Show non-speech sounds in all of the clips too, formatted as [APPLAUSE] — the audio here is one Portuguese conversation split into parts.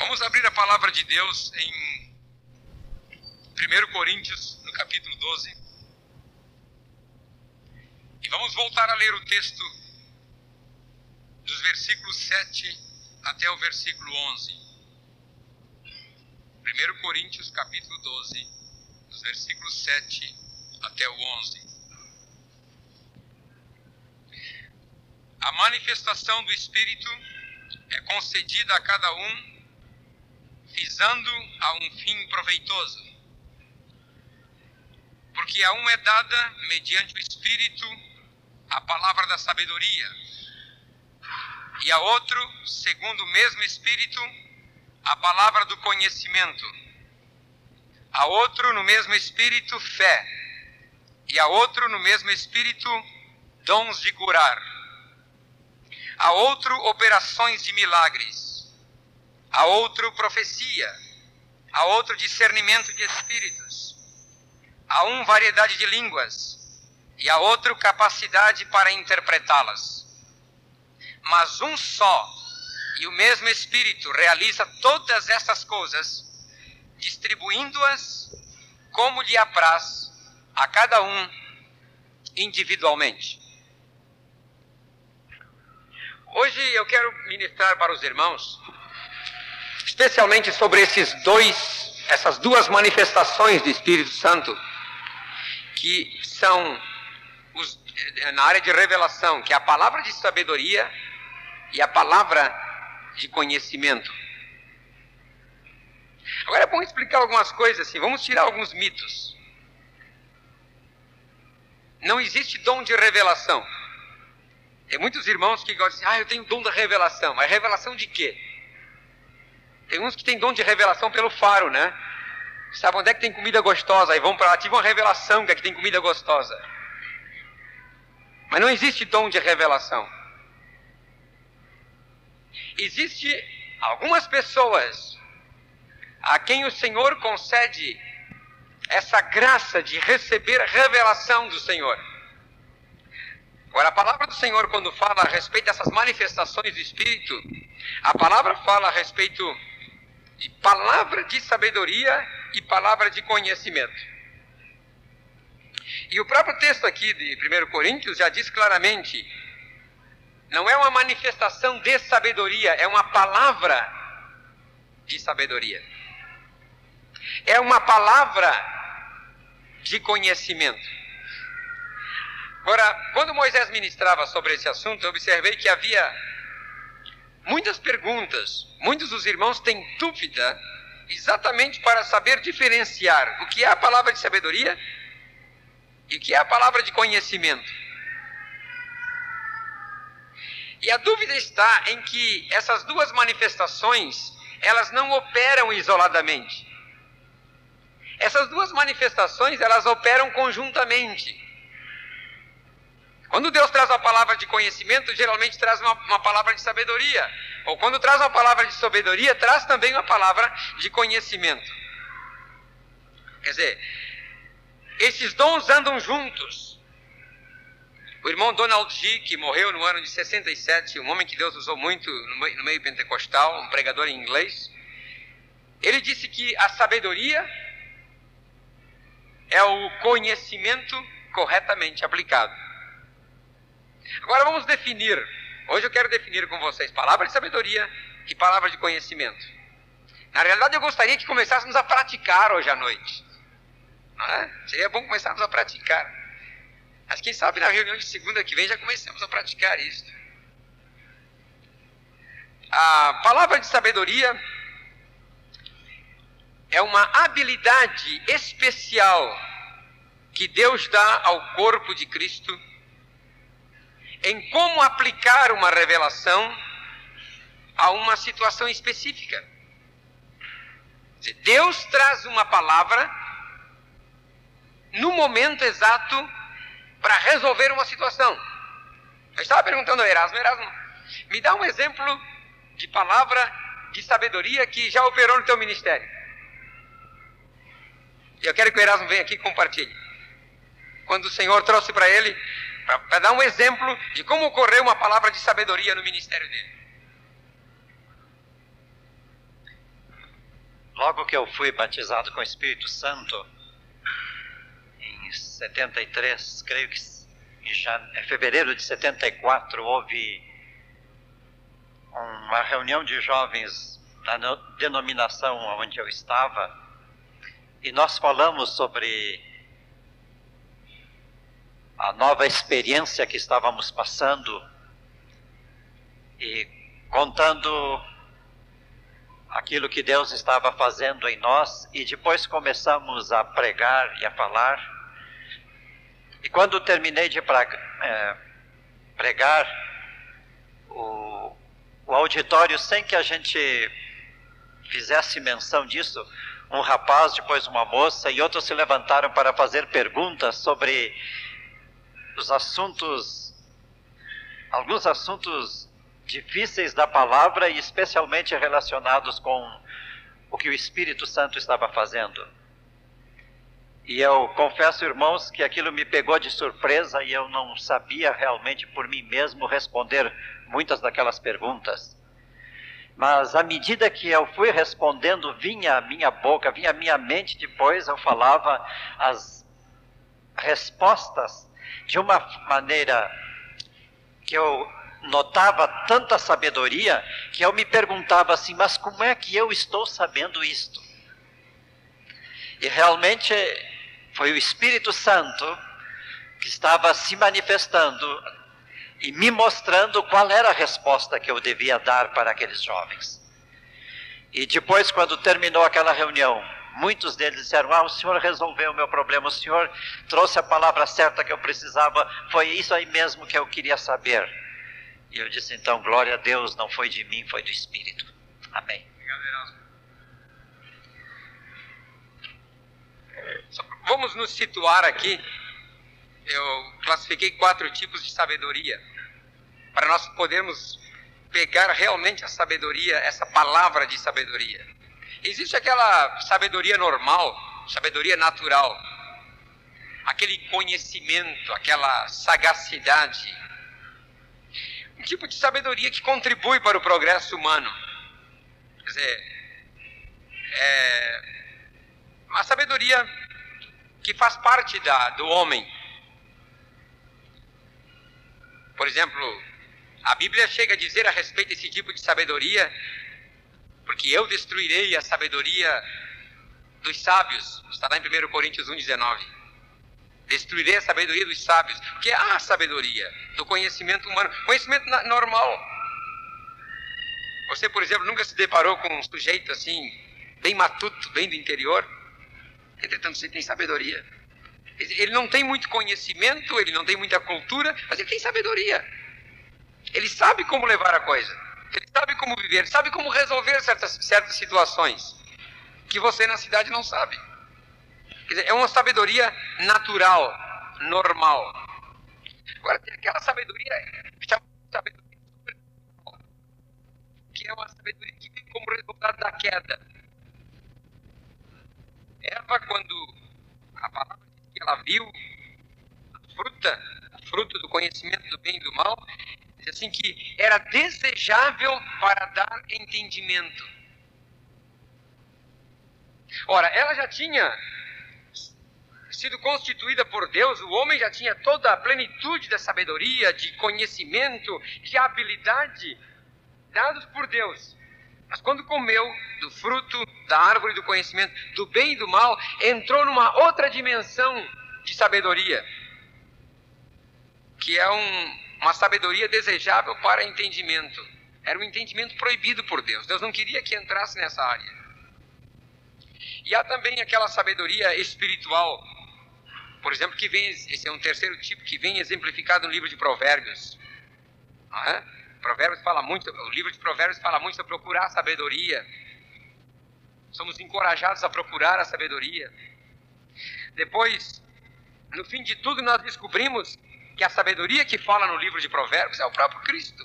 Vamos abrir a palavra de Deus em 1 Coríntios, no capítulo 12. E vamos voltar a ler o texto dos versículos 7 até o versículo 11. 1 Coríntios, capítulo 12, dos versículos 7 até o 11. A manifestação do Espírito é concedida a cada um visando a um fim proveitoso. Porque a um é dada, mediante o Espírito, a palavra da sabedoria, e a outro, segundo o mesmo Espírito, a palavra do conhecimento, a outro, no mesmo Espírito, fé, e a outro, no mesmo Espírito, dons de curar, a outro, operações de milagres a outro profecia, a outro discernimento de espíritos, a um variedade de línguas e a outro capacidade para interpretá-las. Mas um só e o mesmo Espírito realiza todas essas coisas, distribuindo-as como lhe apraz a cada um individualmente. Hoje eu quero ministrar para os irmãos especialmente sobre esses dois, essas duas manifestações do Espírito Santo, que são os, na área de revelação, que é a palavra de sabedoria e a palavra de conhecimento. Agora é bom explicar algumas coisas assim, vamos tirar alguns mitos. Não existe dom de revelação. Tem muitos irmãos que gostam assim, ah, eu tenho dom da revelação. Mas revelação de quê? Tem uns que têm dom de revelação pelo faro, né? Sabe onde é que tem comida gostosa? Aí vão para lá, tive uma revelação que aqui tem comida gostosa. Mas não existe dom de revelação. Existe algumas pessoas a quem o Senhor concede essa graça de receber revelação do Senhor. Agora, a palavra do Senhor, quando fala a respeito dessas manifestações do Espírito, a palavra fala a respeito de palavra de sabedoria e palavra de conhecimento. E o próprio texto aqui de 1 Coríntios já diz claramente: não é uma manifestação de sabedoria, é uma palavra de sabedoria. É uma palavra de conhecimento. Agora, quando Moisés ministrava sobre esse assunto, eu observei que havia muitas perguntas. Muitos dos irmãos têm dúvida exatamente para saber diferenciar o que é a palavra de sabedoria e o que é a palavra de conhecimento. E a dúvida está em que essas duas manifestações, elas não operam isoladamente. Essas duas manifestações, elas operam conjuntamente. Quando Deus traz uma palavra de conhecimento, geralmente traz uma, uma, palavra de sabedoria. Ou quando traz uma palavra de sabedoria, traz também uma palavra de conhecimento. Quer dizer, esses dons andam juntos. O irmão Donald G., que morreu no ano de 67, um homem que Deus usou muito no meio pentecostal, um pregador em inglês, ele disse que a sabedoria é o conhecimento corretamente aplicado. Agora vamos definir. Hoje eu quero definir com vocês palavra de sabedoria e palavra de conhecimento. Na realidade, eu gostaria que começássemos a praticar hoje à noite. Não é? Seria bom começarmos a praticar. Mas quem sabe na reunião de segunda que vem já comecemos a praticar isso. A palavra de sabedoria é uma habilidade especial que Deus dá ao corpo de Cristo em como aplicar uma revelação a uma situação específica. Deus traz uma palavra no momento exato para resolver uma situação. Eu estava perguntando ao Erasmo, Erasmo, me dá um exemplo de palavra de sabedoria que já operou no teu ministério. E eu quero que o Erasmo venha aqui e compartilhe. Quando o Senhor trouxe para ele para dar um exemplo de como ocorreu uma palavra de sabedoria no ministério dele. logo que eu fui batizado com o Espírito Santo, em 73, creio que em, em fevereiro de 74, houve uma reunião de jovens da denominação onde eu estava, e nós falamos sobre a nova experiência que estávamos passando e contando aquilo que Deus estava fazendo em nós e depois começamos a pregar e a falar. E quando terminei de é, pregar, o, o auditório, sem que a gente fizesse menção disso, um rapaz, depois uma moça e outros se levantaram para fazer perguntas sobre os assuntos, alguns assuntos difíceis da palavra e especialmente relacionados com o que o Espírito Santo estava fazendo. E eu confesso, irmãos, que aquilo me pegou de surpresa e eu não sabia realmente por mim mesmo responder muitas daquelas perguntas. Mas à medida que eu fui respondendo, vinha a minha boca, vinha a minha mente, depois eu falava as respostas de uma maneira que eu notava tanta sabedoria que eu me perguntava assim: mas como é que eu estou sabendo isto? E realmente foi o Espírito Santo que estava se manifestando e me mostrando qual era a resposta que eu devia dar para aqueles jovens. E depois, quando terminou aquela reunião, muitos deles disseram: Ah, o senhor resolveu o meu problema, o senhor trouxe a palavra certa que eu precisava, foi isso aí mesmo que eu queria saber. E eu disse então: Glória a Deus, não foi de mim, foi do Espírito. Amém. Vamos nos situar aqui. Eu classifiquei quatro tipos de sabedoria para nós podermos pegar realmente a sabedoria, essa palavra de sabedoria. Existe aquela sabedoria normal, sabedoria natural, aquele conhecimento, aquela sagacidade, um tipo de sabedoria que contribui para o progresso humano. Quer dizer, é uma sabedoria que faz parte da, do homem. Por exemplo, a Bíblia chega a dizer a respeito desse tipo de sabedoria, porque eu destruirei a sabedoria dos sábios, está lá em 1 Coríntios 1,19. Destruirei a sabedoria dos sábios, porque há sabedoria do conhecimento humano, conhecimento normal. Você, por exemplo, nunca se deparou com um sujeito assim, bem matuto, bem do interior? Entretanto, você tem sabedoria. Ele não tem muito conhecimento, ele não tem muita cultura, mas ele tem sabedoria. Ele sabe como levar a coisa. Ele sabe como viver, sabe como resolver certas, certas situações que você na cidade não sabe. Dizer, é uma sabedoria natural, normal. Agora tem aquela sabedoria sabedoria que é uma sabedoria que vem como resultado da queda. Eva, quando a palavra diz que ela viu a fruta, a fruta do conhecimento do bem e do mal, assim que era desejável para dar entendimento. Ora, ela já tinha sido constituída por Deus, o homem já tinha toda a plenitude da sabedoria, de conhecimento, de habilidade dados por Deus. Mas quando comeu do fruto da árvore do conhecimento do bem e do mal, entrou numa outra dimensão de sabedoria, que é um, uma sabedoria desejável para entendimento. Era um entendimento proibido por Deus. Deus não queria que entrasse nessa área. E há também aquela sabedoria espiritual por exemplo, que vem, esse é um terceiro tipo que vem exemplificado no livro de Provérbios. É? Provérbios fala muito, o livro de Provérbios fala muito sobre procurar a sabedoria. Somos encorajados a procurar a sabedoria. Depois, no fim de tudo, nós descobrimos que a sabedoria que fala no livro de Provérbios é o próprio Cristo.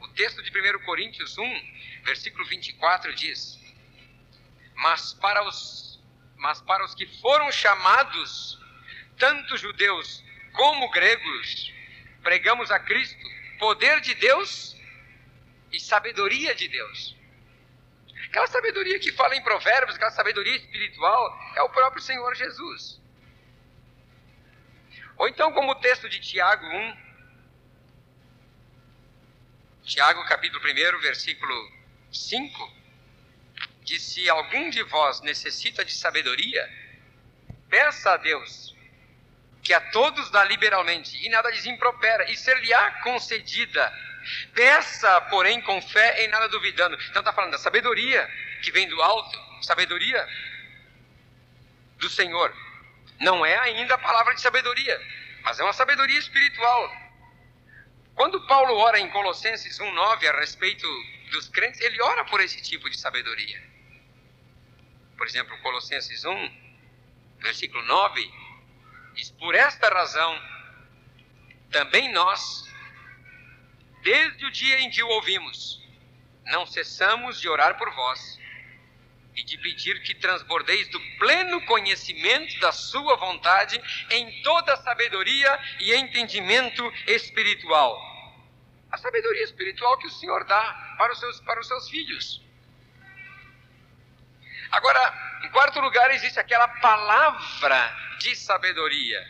O texto de 1 Coríntios 1, versículo 24 diz: Mas para os, mas para os que foram chamados tanto judeus como gregos, pregamos a Cristo, poder de Deus e sabedoria de Deus. Aquela sabedoria que fala em Provérbios, aquela sabedoria espiritual, é o próprio Senhor Jesus. Ou então, como o texto de Tiago 1, Tiago capítulo 1, versículo 5, diz: Se algum de vós necessita de sabedoria, peça a Deus, que a todos dá liberalmente, e nada lhes impropera, e ser-lhe-á concedida. Peça, porém, com fé e nada duvidando. Então está falando da sabedoria que vem do alto, sabedoria do Senhor. Não é ainda a palavra de sabedoria, mas é uma sabedoria espiritual. Quando Paulo ora em Colossenses 1,9 a respeito dos crentes, ele ora por esse tipo de sabedoria. Por exemplo, Colossenses 1, versículo 9, diz: Por esta razão, também nós, desde o dia em que o ouvimos, não cessamos de orar por vós e de pedir que transbordeis do pleno conhecimento da Sua vontade em toda sabedoria e entendimento espiritual. A sabedoria espiritual que o Senhor dá para os seus, para os seus filhos. Agora, em quarto lugar, existe aquela palavra de sabedoria,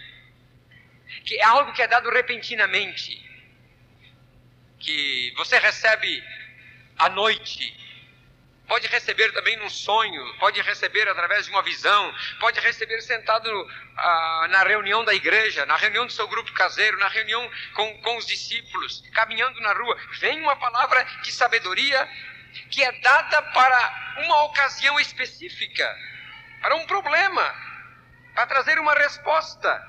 que é algo que é dado repentinamente, que você recebe à noite, pode receber também num sonho, pode receber através de uma visão, pode receber sentado ah, na reunião da igreja, na reunião do seu grupo caseiro, na reunião com, com os discípulos, caminhando na rua. Vem uma palavra de sabedoria que é dada para uma ocasião específica, para um problema, para trazer uma resposta.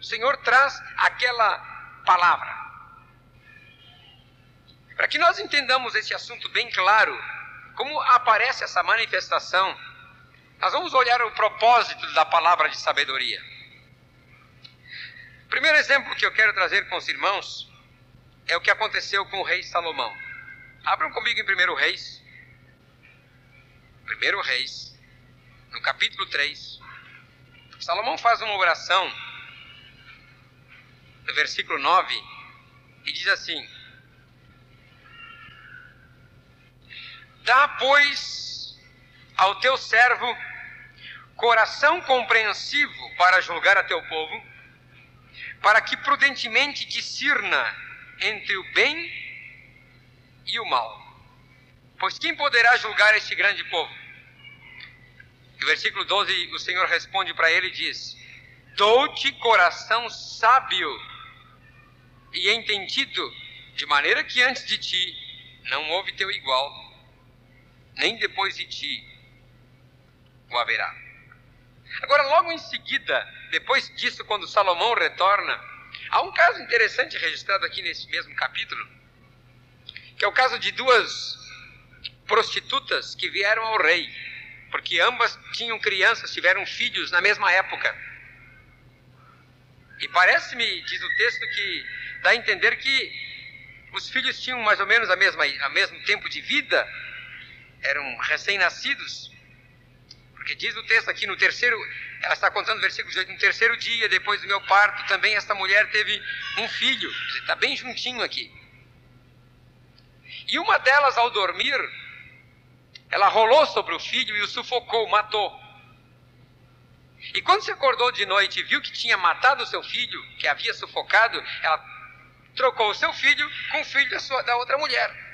O Senhor traz aquela palavra. Para que nós entendamos esse assunto bem claro, como aparece essa manifestação, nós vamos olhar o propósito da palavra de sabedoria. O primeiro exemplo que eu quero trazer com os irmãos é o que aconteceu com o rei Salomão. Abram comigo em 1 Reis. 1 Reis, no capítulo 3. Salomão faz uma oração, no versículo 9, e diz assim: Dá, pois, ao teu servo coração compreensivo para julgar a teu povo, para que prudentemente discirna entre o bem e o mal. Pois quem poderá julgar este grande povo? No versículo 12, o Senhor responde para ele e diz: Dou-te coração sábio e entendido, de maneira que antes de ti não houve teu igual, nem depois de ti o haverá. Agora, logo em seguida, depois disso, quando Salomão retorna, há um caso interessante registrado aqui nesse mesmo capítulo que é o caso de duas prostitutas que vieram ao rei, porque ambas tinham crianças, tiveram filhos na mesma época. E parece-me, diz o texto, que dá a entender que os filhos tinham mais ou menos a mesma, a mesmo tempo de vida, eram recém-nascidos. Porque diz o texto aqui no terceiro, ela está contando o versículo 18, no terceiro dia depois do meu parto, também esta mulher teve um filho. Está bem juntinho aqui. E uma delas, ao dormir, ela rolou sobre o filho e o sufocou, matou. E quando se acordou de noite e viu que tinha matado o seu filho, que havia sufocado, ela trocou o seu filho com o filho da, sua, da outra mulher.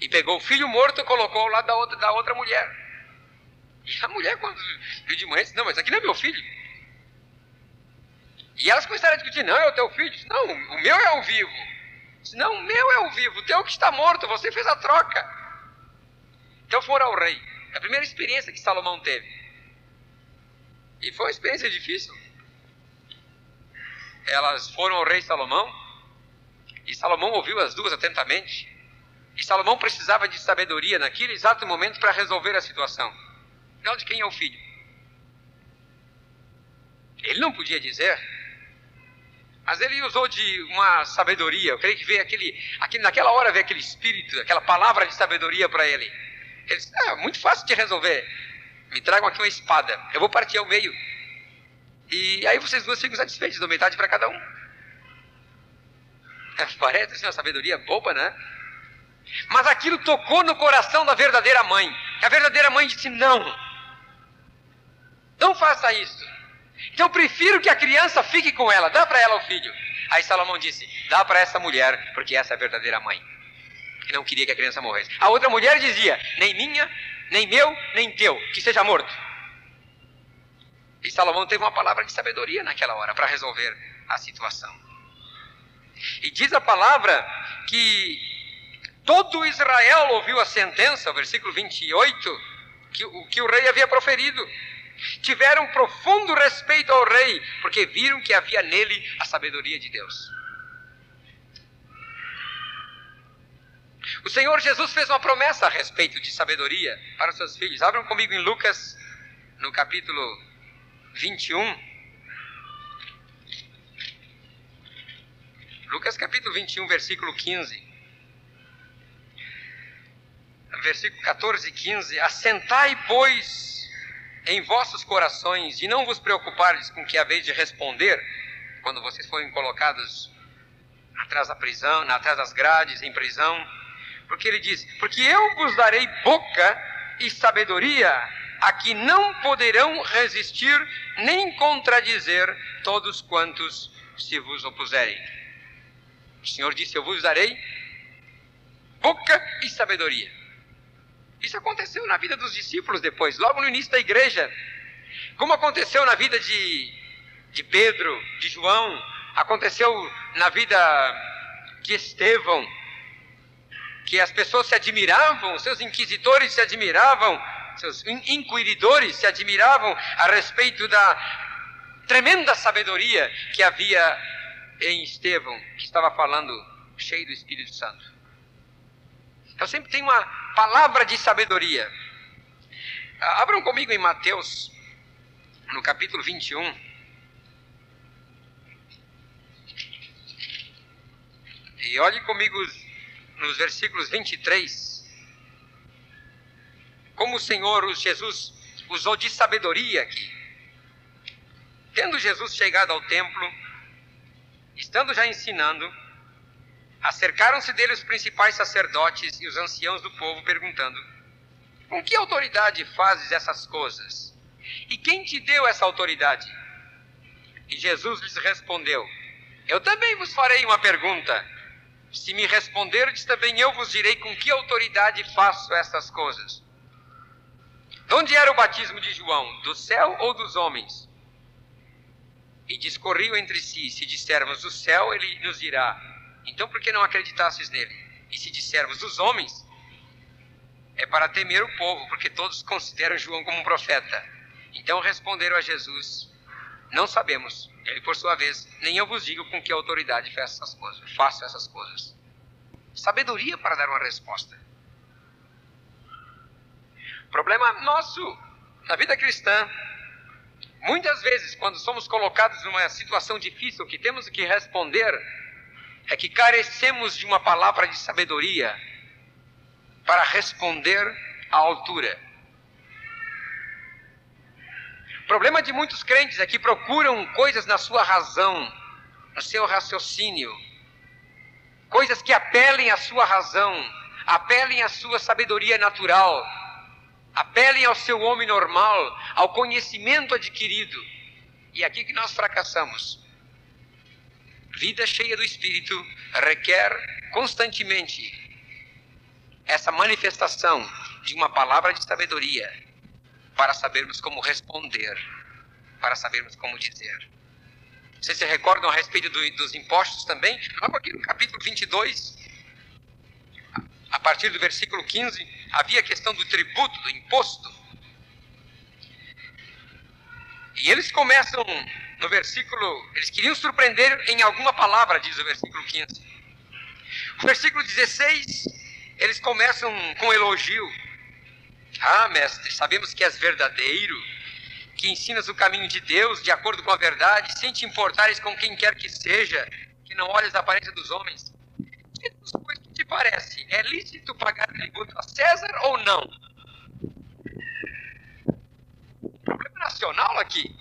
E pegou o filho morto e colocou ao lado da outra, da outra mulher. E a mulher, quando viu de manhã, disse: Não, mas aqui não é meu filho. E elas começaram a discutir: Não, é o teu filho. Disse, não, o meu é o vivo. Não, o meu é o vivo, o teu que está morto, você fez a troca. Então foram ao rei. A primeira experiência que Salomão teve. E foi uma experiência difícil. Elas foram ao rei Salomão. E Salomão ouviu as duas atentamente. E Salomão precisava de sabedoria naquele exato momento para resolver a situação. Não de quem é o filho. Ele não podia dizer mas ele usou de uma sabedoria. Eu creio que veio aquele, aquele naquela hora veio aquele espírito, aquela palavra de sabedoria para ele. Ele disse: Ah, muito fácil de resolver. Me tragam aqui uma espada. Eu vou partir ao meio. E aí vocês duas ficam satisfeitos, dou metade para cada um. [LAUGHS] Parece assim uma sabedoria boba, né? Mas aquilo tocou no coração da verdadeira mãe. A verdadeira mãe disse: Não, não faça isso. Então eu prefiro que a criança fique com ela, dá para ela o filho. Aí Salomão disse: Dá para essa mulher, porque essa é a verdadeira mãe. Que não queria que a criança morresse. A outra mulher dizia: Nem minha, nem meu, nem teu, que seja morto. E Salomão teve uma palavra de sabedoria naquela hora para resolver a situação. E diz a palavra que todo Israel ouviu a sentença, versículo 28, que, o que o rei havia proferido. Tiveram profundo respeito ao rei, porque viram que havia nele a sabedoria de Deus. O Senhor Jesus fez uma promessa a respeito de sabedoria para os seus filhos. Abram comigo em Lucas, no capítulo 21. Lucas capítulo 21, versículo 15. Versículo 14 e 15. Assentai, pois, em vossos corações, e não vos preocupardes com que haveis de responder, quando vocês forem colocados atrás da prisão, atrás das grades, em prisão. Porque ele diz: Porque eu vos darei boca e sabedoria, a que não poderão resistir nem contradizer todos quantos se vos opuserem. O Senhor disse: Eu vos darei boca e sabedoria. Isso aconteceu na vida dos discípulos depois, logo no início da igreja. Como aconteceu na vida de, de Pedro, de João, aconteceu na vida de Estevão, que as pessoas se admiravam, seus inquisidores se admiravam seus inquiridores se admiravam a respeito da tremenda sabedoria que havia em Estevão, que estava falando cheio do Espírito Santo. Eu sempre tenho uma palavra de sabedoria. Abram comigo em Mateus, no capítulo 21. E olhe comigo nos versículos 23 como o Senhor, o Jesus, usou de sabedoria aqui. Tendo Jesus chegado ao templo, estando já ensinando, acercaram-se dele os principais sacerdotes e os anciãos do povo, perguntando: Com que autoridade fazes essas coisas? E quem te deu essa autoridade? E Jesus lhes respondeu: Eu também vos farei uma pergunta. Se me responderdes, também eu vos direi com que autoridade faço essas coisas. De onde era o batismo de João? Do céu ou dos homens? E discorriam entre si: se dissermos do céu, ele nos dirá: então por que não acreditasses nele? E se dissermos dos homens, é para temer o povo, porque todos consideram João como um profeta. Então responderam a Jesus: Não sabemos. Ele, por sua vez, nem eu vos digo com que autoridade faço essas coisas. Faço essas coisas. Sabedoria para dar uma resposta. Problema nosso na vida cristã. Muitas vezes, quando somos colocados numa situação difícil que temos que responder, é que carecemos de uma palavra de sabedoria para responder à altura. O problema de muitos crentes é que procuram coisas na sua razão, no seu raciocínio, coisas que apelem à sua razão, apelem à sua sabedoria natural Apelem ao seu homem normal, ao conhecimento adquirido. E aqui que nós fracassamos. Vida cheia do Espírito requer constantemente essa manifestação de uma palavra de sabedoria para sabermos como responder, para sabermos como dizer. Vocês se recordam a respeito do, dos impostos também? Logo aqui no capítulo 22, a partir do versículo 15, havia a questão do tributo, do imposto. E eles começam no versículo, eles queriam surpreender em alguma palavra, diz o versículo 15. O versículo 16, eles começam com elogio. Ah, mestre, sabemos que és verdadeiro, que ensinas o caminho de Deus de acordo com a verdade, sem te importares com quem quer que seja, que não olhes a aparência dos homens. Pois que te parece? É lícito pagar tributo a César ou não? Problema nacional aqui.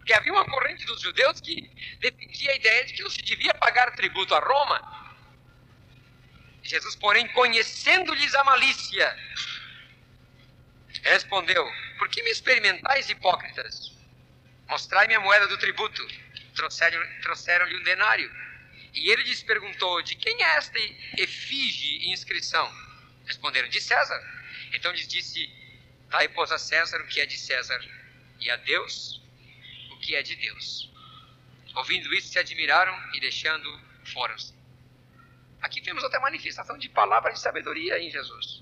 Porque havia uma corrente dos judeus que defendia a ideia de que não se devia pagar tributo a Roma. Jesus, porém, conhecendo-lhes a malícia, respondeu: Por que me experimentais, hipócritas? Mostrai-me a moeda do tributo. Trouxeram-lhe trouxeram um denário. E ele lhes perguntou: De quem é esta efígie e inscrição? Responderam: De César. Então lhes disse: Dai, pois, a César o que é de César, e a Deus que é de Deus. Ouvindo isso, se admiraram e deixando, foram-se. Aqui temos outra manifestação de palavra de sabedoria em Jesus.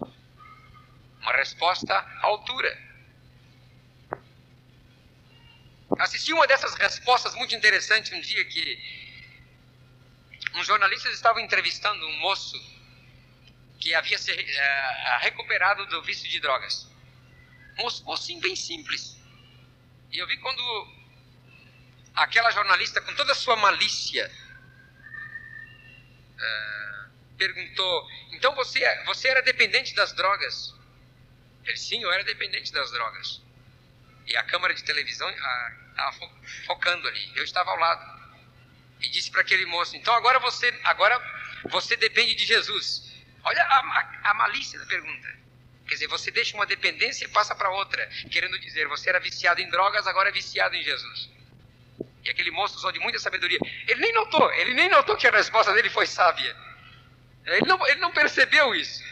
Uma resposta à altura. Assisti uma dessas respostas muito interessante um dia que uns jornalistas estavam entrevistando um moço que havia se uh, recuperado do vício de drogas. Um moço, mocinho bem simples. E eu vi quando aquela jornalista, com toda a sua malícia, uh, perguntou: Então você, você era dependente das drogas? Ele, sim, eu era dependente das drogas. E a câmera de televisão estava focando ali. Eu estava ao lado. E disse para aquele moço: Então agora você, agora você depende de Jesus. Olha a, a, a malícia da pergunta. Quer dizer, você deixa uma dependência e passa para outra, querendo dizer, você era viciado em drogas, agora é viciado em Jesus. Aquele moço usou de muita sabedoria. Ele nem notou, ele nem notou que a resposta dele foi sábia. Ele não, ele não percebeu isso.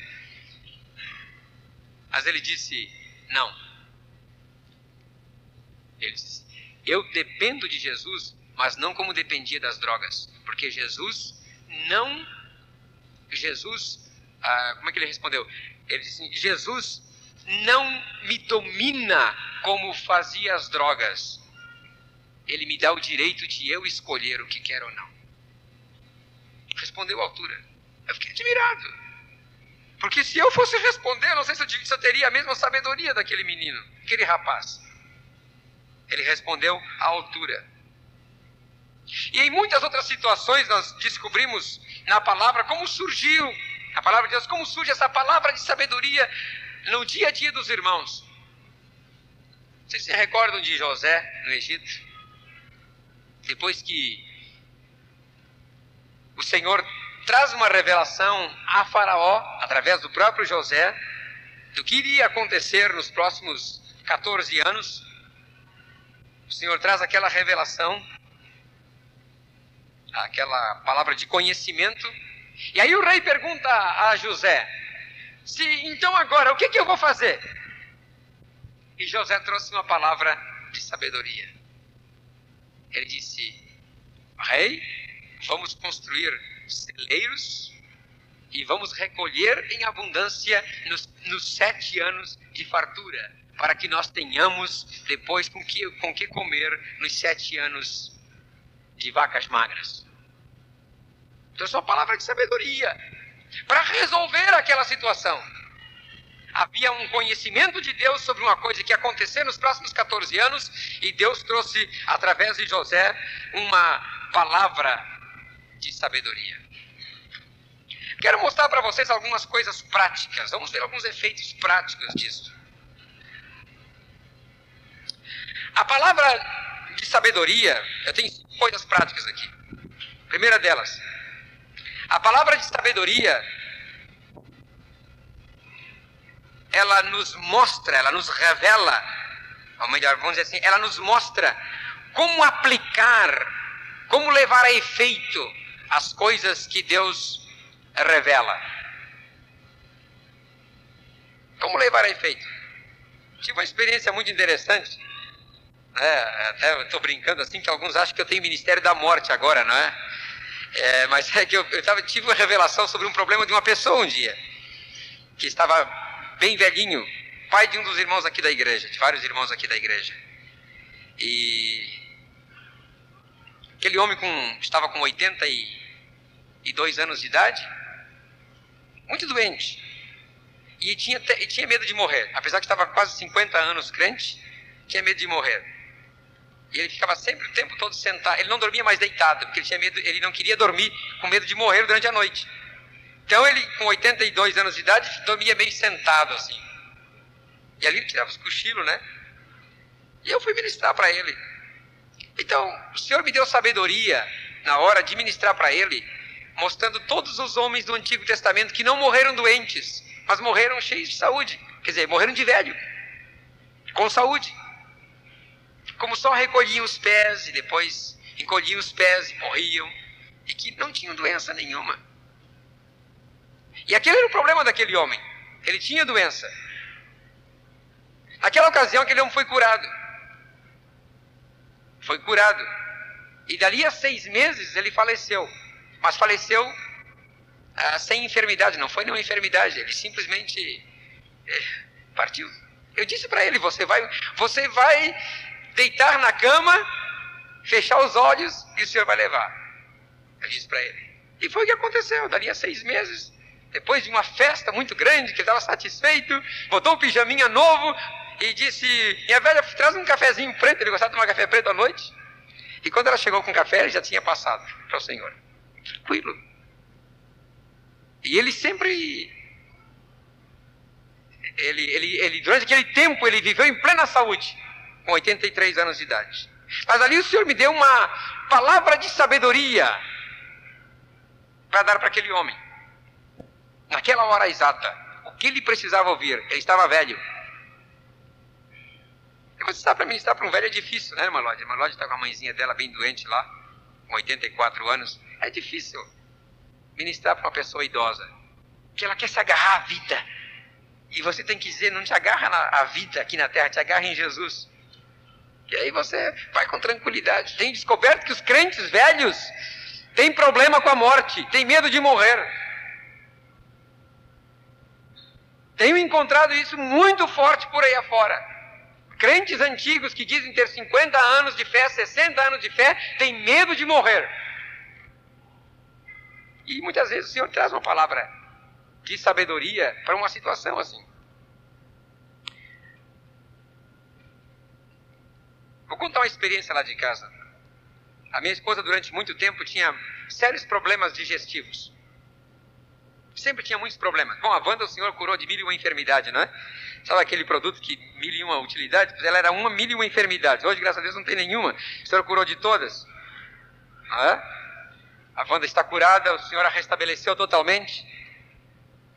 Mas ele disse: Não. Ele disse: Eu dependo de Jesus, mas não como dependia das drogas. Porque Jesus não. Jesus. Ah, como é que ele respondeu? Ele disse: Jesus não me domina como fazia as drogas. Ele me dá o direito de eu escolher o que quero ou não. Respondeu à altura. Eu fiquei admirado. Porque se eu fosse responder, não sei se eu, se eu teria a mesma sabedoria daquele menino, aquele rapaz. Ele respondeu à altura. E em muitas outras situações nós descobrimos na palavra como surgiu, a palavra de Deus, como surge essa palavra de sabedoria no dia a dia dos irmãos. Vocês se recordam de José no Egito? Depois que o Senhor traz uma revelação a Faraó, através do próprio José, do que iria acontecer nos próximos 14 anos. O Senhor traz aquela revelação, aquela palavra de conhecimento. E aí o rei pergunta a José: se, então agora, o que, que eu vou fazer? E José trouxe uma palavra de sabedoria. Ele disse: Rei, vamos construir celeiros e vamos recolher em abundância nos, nos, sete anos de fartura, para que nós tenhamos depois com que, com que comer nos sete anos de vacas magras. Então, é uma palavra de sabedoria para resolver aquela situação. Havia um conhecimento de Deus sobre uma coisa que ia acontecer nos próximos 14 anos, e Deus trouxe, através de José, uma palavra de sabedoria. Quero mostrar para vocês algumas coisas práticas. Vamos ver alguns efeitos práticos disso. A palavra de sabedoria, eu tenho coisas práticas aqui. Primeira delas, a palavra de sabedoria, ela nos mostra, ela nos revela, ou melhor, vamos dizer assim, ela nos mostra como aplicar, como levar a efeito as coisas que Deus revela. Como levar a efeito? Tive uma experiência muito interessante. Né? Até estou brincando assim que alguns acham que eu tenho ministério da morte agora, não é? é mas é que eu, eu tava, tive uma revelação sobre um problema de uma pessoa um dia que estava bem velhinho, pai de um dos irmãos aqui da igreja, de vários irmãos aqui da igreja. E aquele homem com, estava com 82 anos de idade, muito doente. E tinha, e tinha medo de morrer. Apesar que estava quase 50 anos crente, tinha medo de morrer. E ele ficava sempre o tempo todo sentado. Ele não dormia mais deitado, porque ele tinha medo, ele não queria dormir com medo de morrer durante a noite. Então ele, com 82 anos de idade, dormia meio sentado assim. E ali ele tirava os cochilos, né? E eu fui ministrar para ele. Então, o Senhor me deu sabedoria na hora de ministrar para ele mostrando todos os homens do Antigo Testamento que não morreram doentes, mas morreram cheios de saúde. Quer dizer, morreram de velho, com saúde. Como só recolhiam os pés e depois encolhiam os pés e morriam, e que não tinham doença nenhuma. E aquele era o problema daquele homem. Ele tinha doença. Naquela ocasião, aquele homem foi curado. Foi curado. E dali a seis meses ele faleceu. Mas faleceu ah, sem enfermidade. Não foi nenhuma enfermidade. Ele simplesmente eh, partiu. Eu disse para ele: você vai, você vai deitar na cama, fechar os olhos e o senhor vai levar. Eu disse para ele. E foi o que aconteceu. Dali a seis meses, depois de uma festa muito grande, que ele estava satisfeito, botou um pijaminha novo e disse: Minha velha, traz um cafezinho preto. Ele gostava de tomar café preto à noite. E quando ela chegou com o café, ele já tinha passado para o Senhor. Tranquilo. E ele sempre. Ele, ele, ele, durante aquele tempo, ele viveu em plena saúde, com 83 anos de idade. Mas ali o Senhor me deu uma palavra de sabedoria para dar para aquele homem. Naquela hora exata, o que ele precisava ouvir? Ele estava velho. E você sabe, para ministrar para um velho é difícil, né, irmã Lodi está com a mãezinha dela bem doente lá, com 84 anos. É difícil ministrar para uma pessoa idosa, que ela quer se agarrar à vida. E você tem que dizer, não te agarra na vida aqui na terra, te agarra em Jesus. E aí você vai com tranquilidade. Tem descoberto que os crentes velhos têm problema com a morte, têm medo de morrer. Tenho encontrado isso muito forte por aí afora. Crentes antigos que dizem ter 50 anos de fé, 60 anos de fé, têm medo de morrer. E muitas vezes o Senhor traz uma palavra de sabedoria para uma situação assim. Vou contar uma experiência lá de casa. A minha esposa, durante muito tempo, tinha sérios problemas digestivos. Sempre tinha muitos problemas. Bom, a Wanda o Senhor curou de mil e uma enfermidade, não é? Sabe aquele produto que mil e uma utilidade? Ela era uma mil e uma enfermidade. Hoje, graças a Deus, não tem nenhuma. O Senhor curou de todas. É? A Wanda está curada, o Senhor a restabeleceu totalmente.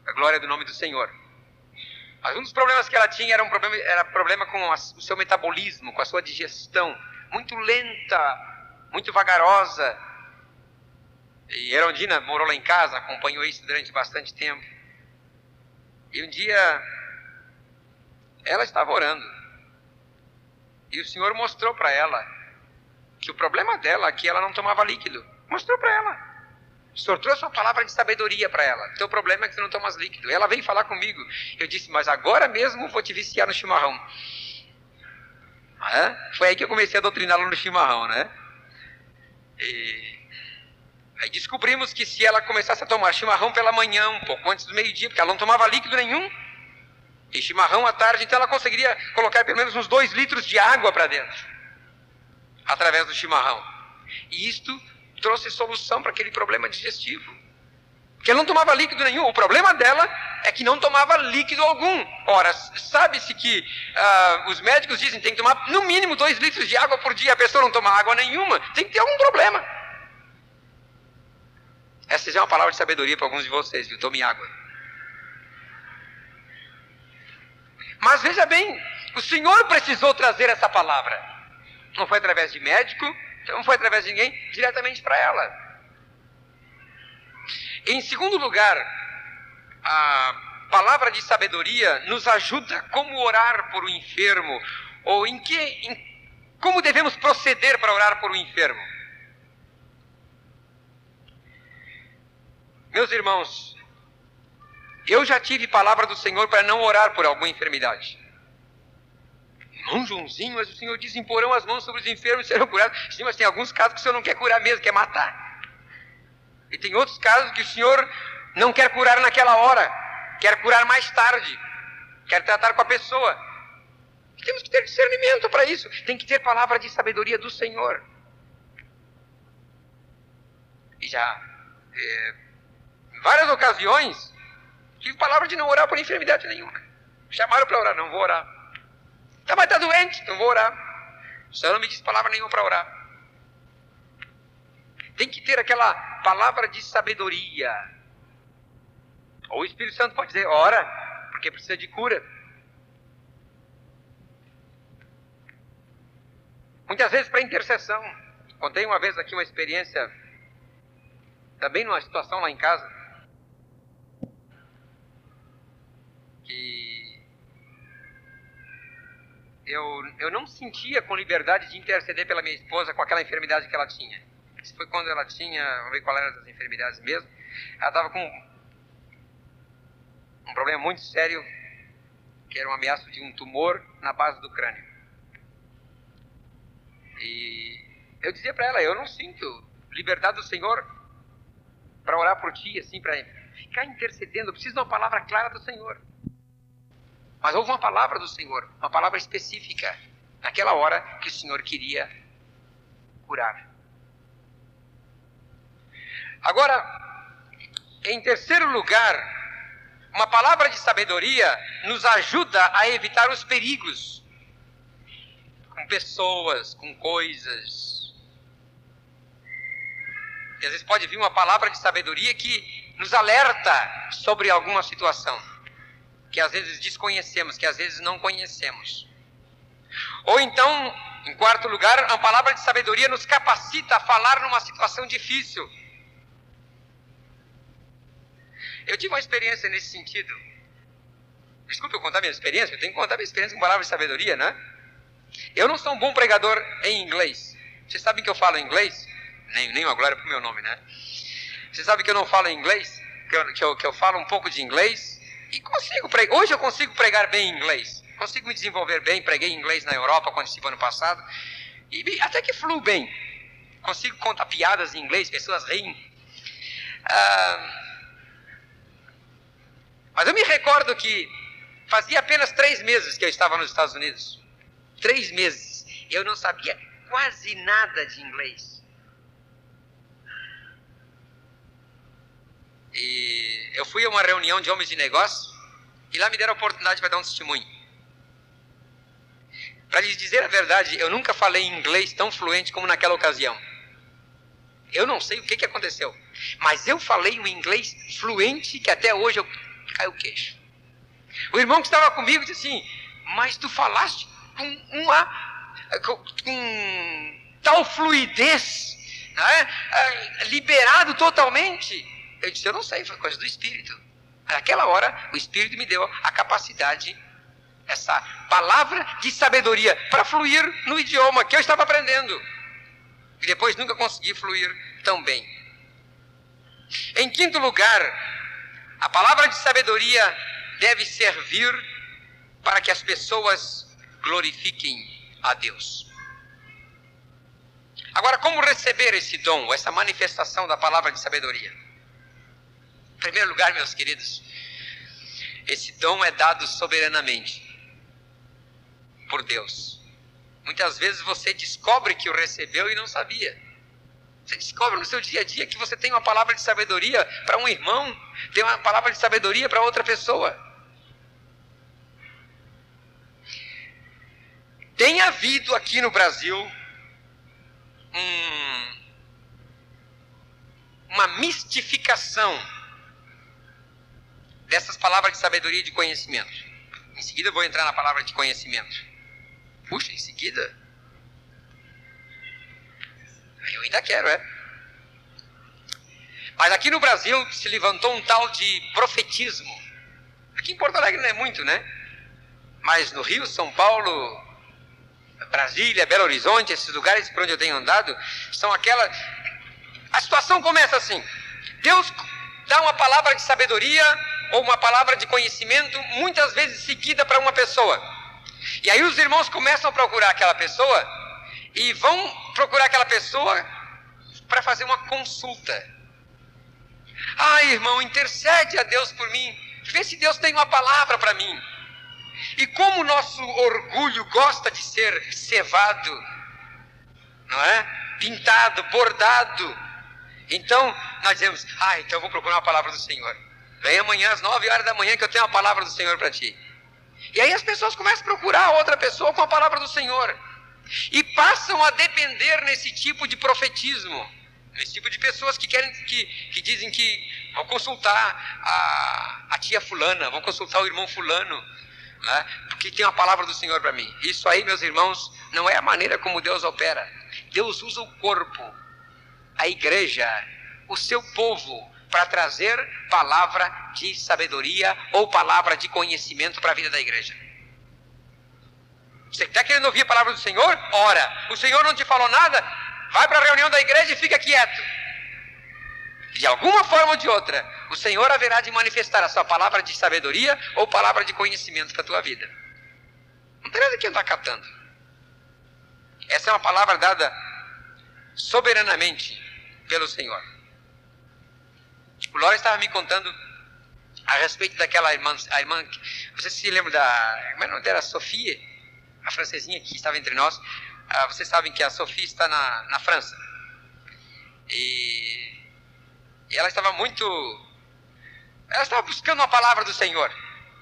A glória do nome do Senhor. Mas um dos problemas que ela tinha era um problema, era problema com a, o seu metabolismo, com a sua digestão. Muito lenta, muito vagarosa. E Erondina morou lá em casa, acompanhou isso durante bastante tempo. E um dia, ela estava orando. E o Senhor mostrou para ela que o problema dela é que ela não tomava líquido. Mostrou para ela. O Senhor trouxe uma palavra de sabedoria para ela. Teu problema é que você não tomas líquido. Ela veio falar comigo. Eu disse, mas agora mesmo vou te viciar no chimarrão. Foi aí que eu comecei a doutriná-la no chimarrão, né? E... Aí descobrimos que se ela começasse a tomar chimarrão pela manhã, um pouco antes do meio-dia, porque ela não tomava líquido nenhum, e chimarrão à tarde, então ela conseguiria colocar pelo menos uns dois litros de água para dentro, através do chimarrão. E isto trouxe solução para aquele problema digestivo. Porque ela não tomava líquido nenhum. O problema dela é que não tomava líquido algum. Ora, sabe-se que uh, os médicos dizem que tem que tomar no mínimo dois litros de água por dia. A pessoa não toma água nenhuma. Tem que ter algum problema. Essa já é uma palavra de sabedoria para alguns de vocês, viu? Tome água. Mas veja bem, o Senhor precisou trazer essa palavra. Não foi através de médico, não foi através de ninguém, diretamente para ela. Em segundo lugar, a palavra de sabedoria nos ajuda como orar por um enfermo, ou em que, em, como devemos proceder para orar por um enfermo. Meus irmãos, eu já tive palavra do Senhor para não orar por alguma enfermidade. Irmão Joãozinho, mas o Senhor diz: imporão as mãos sobre os enfermos e serão curados. Sim, mas tem alguns casos que o Senhor não quer curar mesmo, quer matar. E tem outros casos que o Senhor não quer curar naquela hora, quer curar mais tarde, quer tratar com a pessoa. Temos que ter discernimento para isso. Tem que ter palavra de sabedoria do Senhor. E já, é, várias ocasiões, tive palavra de não orar por enfermidade nenhuma. Chamaram para orar, não vou orar. Tá, mas está doente, não vou orar. O Senhor não me disse palavra nenhuma para orar. tem que ter aquela palavra de sabedoria. Ou o Espírito Santo pode dizer, ora, porque precisa de cura. Muitas vezes para intercessão. Contei uma vez aqui uma experiência, também numa situação lá em casa, que eu, eu não sentia com liberdade de interceder pela minha esposa com aquela enfermidade que ela tinha. Isso foi quando ela tinha, vamos ver qual era das enfermidades mesmo. Ela estava com um problema muito sério, que era um ameaço de um tumor na base do crânio. E eu dizia para ela, eu não sinto liberdade do Senhor para orar por ti, assim, para ficar intercedendo. Eu preciso de uma palavra clara do Senhor. Mas houve uma palavra do Senhor, uma palavra específica, naquela hora que o Senhor queria curar. Agora, em terceiro lugar, uma palavra de sabedoria nos ajuda a evitar os perigos com pessoas, com coisas. E às vezes pode vir uma palavra de sabedoria que nos alerta sobre alguma situação que às vezes desconhecemos, que às vezes não conhecemos. Ou então, em quarto lugar, uma palavra de sabedoria nos capacita a falar numa situação difícil. Eu tive uma experiência nesse sentido. Desculpe eu contar minha experiência, eu tenho que contar minha experiência com palavras de sabedoria, né? Eu não sou um bom pregador em inglês. Vocês sabem que eu falo inglês? Nem, nem uma glória para o meu nome, né? Vocês sabem que eu não falo inglês? Que eu, que eu, que eu falo um pouco de inglês? E consigo pregar. Hoje eu consigo pregar bem inglês. Consigo me desenvolver bem. Preguei inglês na Europa quando estive ano passado. E até que fluo bem. Consigo contar piadas em inglês, pessoas riem. Ah, mas eu me recordo que fazia apenas três meses que eu estava nos Estados Unidos. Três meses. Eu não sabia quase nada de inglês. E eu fui a uma reunião de homens de negócio e lá me deram a oportunidade para dar um testemunho. Para lhes dizer a verdade, eu nunca falei inglês tão fluente como naquela ocasião. Eu não sei o que, que aconteceu, mas eu falei um inglês fluente que até hoje eu caiu o queixo. O irmão que estava comigo disse assim: Mas tu falaste com uma. com tal fluidez, né? liberado totalmente. Eu disse: Eu não sei, foi coisa do Espírito. Naquela hora, o Espírito me deu a capacidade, essa palavra de sabedoria, para fluir no idioma que eu estava aprendendo. E depois nunca consegui fluir tão bem. Em quinto lugar, a palavra de sabedoria deve servir para que as pessoas glorifiquem a Deus. Agora, como receber esse dom, essa manifestação da palavra de sabedoria? Em primeiro lugar, meus queridos, esse dom é dado soberanamente por Deus. Muitas vezes você descobre que o recebeu e não sabia. Você descobre no seu dia a dia que você tem uma palavra de sabedoria para um irmão, tem uma palavra de sabedoria para outra pessoa. Tem havido aqui no Brasil um, uma mistificação dessas palavras de sabedoria e de conhecimento. Em seguida vou entrar na palavra de conhecimento. Puxa, em seguida? Eu ainda quero, é. Mas aqui no Brasil se levantou um tal de profetismo. Aqui em Porto Alegre não é muito, né? Mas no Rio, São Paulo, Brasília, Belo Horizonte, esses lugares por onde eu tenho andado, são aquela. A situação começa assim: Deus dá uma palavra de sabedoria ou uma palavra de conhecimento, muitas vezes seguida para uma pessoa. E aí os irmãos começam a procurar aquela pessoa e vão procurar aquela pessoa para fazer uma consulta. Ah, irmão, intercede a Deus por mim. Vê se Deus tem uma palavra para mim. E como o nosso orgulho gosta de ser cevado, não é? Pintado, bordado. Então, nós dizemos: Ah, então eu vou procurar uma palavra do Senhor. Vem amanhã às nove horas da manhã que eu tenho uma palavra do Senhor para ti. E aí as pessoas começam a procurar outra pessoa com a palavra do Senhor e passam a depender nesse tipo de profetismo. Esse tipo de pessoas que querem, que, que dizem que vão consultar a, a tia fulana, vão consultar o irmão fulano, né? porque tem uma palavra do Senhor para mim. Isso aí, meus irmãos, não é a maneira como Deus opera. Deus usa o corpo, a igreja, o seu povo, para trazer palavra de sabedoria ou palavra de conhecimento para a vida da igreja. Você está querendo ouvir a palavra do Senhor? Ora, o Senhor não te falou nada? Vai para a reunião da igreja e fica quieto. De alguma forma ou de outra, o Senhor haverá de manifestar a sua palavra de sabedoria ou palavra de conhecimento para a tua vida. Não tem nada que andar catando. Essa é uma palavra dada soberanamente pelo Senhor. O Laura estava me contando a respeito daquela irmã, a irmã, você se lembra da, como é o dela? Sofia, a francesinha que estava entre nós. Ah, vocês sabem que a Sofia está na, na França. E, e ela estava muito, ela estava buscando uma palavra do Senhor,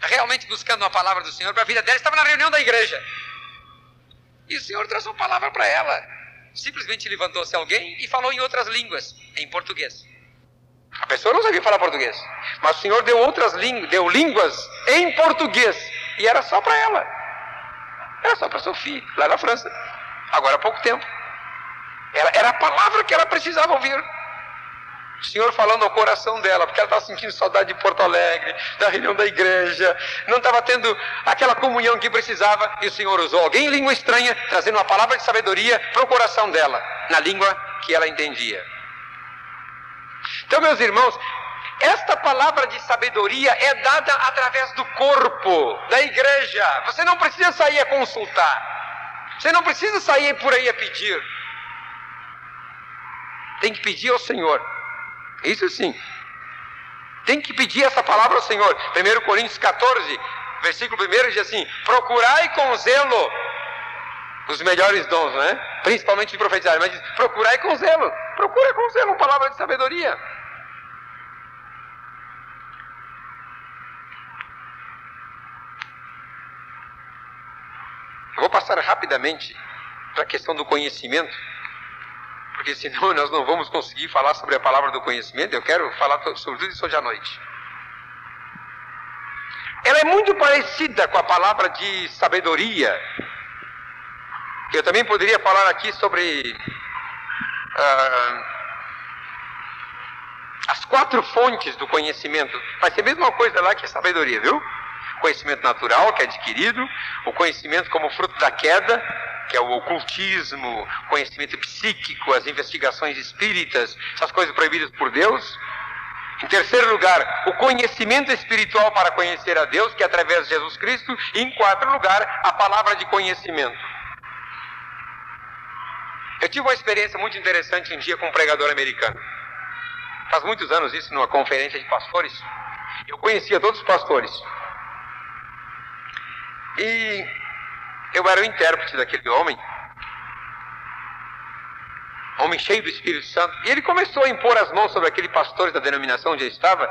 realmente buscando uma palavra do Senhor para a vida dela. Estava na reunião da igreja. E o Senhor trouxe uma palavra para ela. Simplesmente levantou-se alguém e falou em outras línguas, em português. A pessoa não sabia falar português, mas o Senhor deu outras línguas, deu línguas em português e era só para ela. Era só para Sofia, lá na França. Agora há pouco tempo. Era, era a palavra que ela precisava ouvir. O Senhor falando ao coração dela, porque ela estava sentindo saudade de Porto Alegre, da reunião da igreja, não estava tendo aquela comunhão que precisava, e o Senhor usou alguém em língua estranha, trazendo uma palavra de sabedoria para o coração dela, na língua que ela entendia. Então, meus irmãos, esta palavra de sabedoria é dada através do corpo, da igreja. Você não precisa sair a consultar. Você não precisa sair por aí a pedir. Tem que pedir ao Senhor. Isso sim. Tem que pedir essa palavra ao Senhor. 1 Coríntios 14, versículo 1 diz assim: Procurai com zelo os melhores dons, né? Principalmente de profetizar. Mas diz, procurai com zelo. Procura com zelo uma palavra de sabedoria. Vou passar rapidamente para a questão do conhecimento, porque senão [LAUGHS] nós não vamos conseguir falar sobre a palavra do conhecimento. Eu quero falar sobre tudo isso hoje à noite. Ela é muito parecida com a palavra de sabedoria. Eu também poderia falar aqui sobre ah, as quatro fontes do conhecimento. Vai ser a mesma coisa lá que a sabedoria, viu? Conhecimento natural, que é adquirido, o conhecimento como fruto da queda, que é o ocultismo, conhecimento psíquico, as investigações espíritas, essas coisas proibidas por Deus. Em terceiro lugar, o conhecimento espiritual para conhecer a Deus, que é através de Jesus Cristo. E em quarto lugar, a palavra de conhecimento. Eu tive uma experiência muito interessante um dia com um pregador americano. Faz muitos anos isso, numa conferência de pastores. Eu conhecia todos os pastores. E eu era o intérprete daquele homem. Homem cheio do Espírito Santo. E ele começou a impor as mãos sobre aqueles pastores da denominação onde eu estava.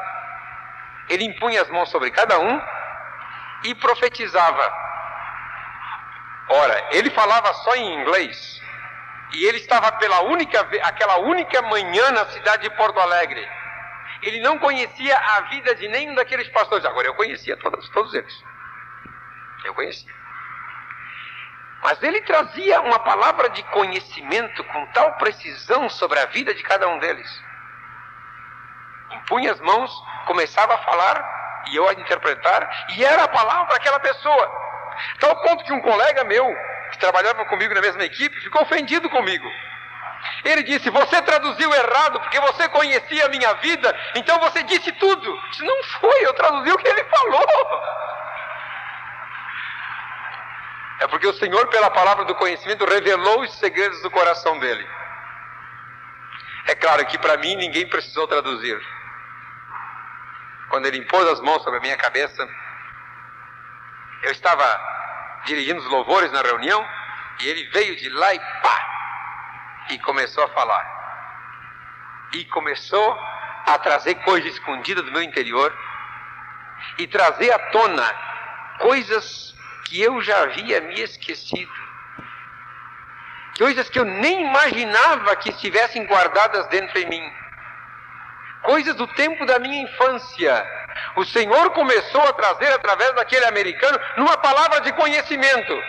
Ele impunha as mãos sobre cada um e profetizava. Ora, ele falava só em inglês. E ele estava pela única, aquela única manhã na cidade de Porto Alegre. Ele não conhecia a vida de nenhum daqueles pastores. Agora eu conhecia todos, todos eles. Eu conhecia. Mas ele trazia uma palavra de conhecimento com tal precisão sobre a vida de cada um deles. Impunha as mãos, começava a falar e eu a interpretar, e era a palavra daquela pessoa. Tal ponto que um colega meu, que trabalhava comigo na mesma equipe, ficou ofendido comigo. Ele disse: Você traduziu errado porque você conhecia a minha vida, então você disse tudo. Isso não foi, eu traduzi o que ele falou. É porque o Senhor, pela palavra do conhecimento, revelou os segredos do coração dele. É claro que para mim ninguém precisou traduzir. Quando ele impôs as mãos sobre a minha cabeça, eu estava dirigindo os louvores na reunião, e ele veio de lá e pá! E começou a falar. E começou a trazer coisas escondidas do meu interior e trazer à tona coisas que eu já havia me esquecido. coisas que eu nem imaginava que estivessem guardadas dentro em mim, coisas do tempo da minha infância. O Senhor começou a trazer através daquele americano numa palavra de conhecimento.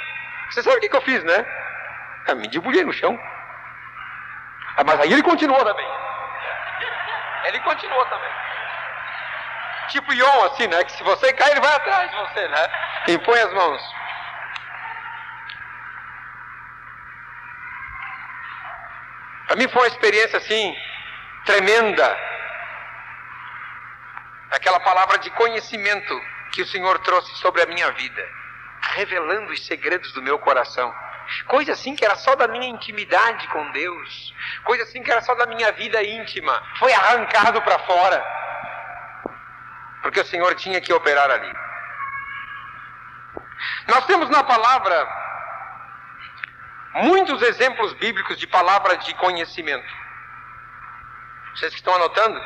Você sabe o que, eu fiz, né? Eu me debulhei no chão. Ah, mas aí ele continuou também. Ele continuou também. Tipo Ion, assim, né? Que se você cair, ele vai atrás de você, né? Impõe as mãos. Para mim foi uma experiência assim, tremenda. Aquela palavra de conhecimento que o Senhor trouxe sobre a minha vida, revelando os segredos do meu coração. Coisa assim que era só da minha intimidade com Deus, coisa assim que era só da minha vida íntima, foi arrancado para fora, porque o Senhor tinha que operar ali. Nós temos na palavra muitos exemplos bíblicos de palavra de conhecimento. Vocês que estão anotando?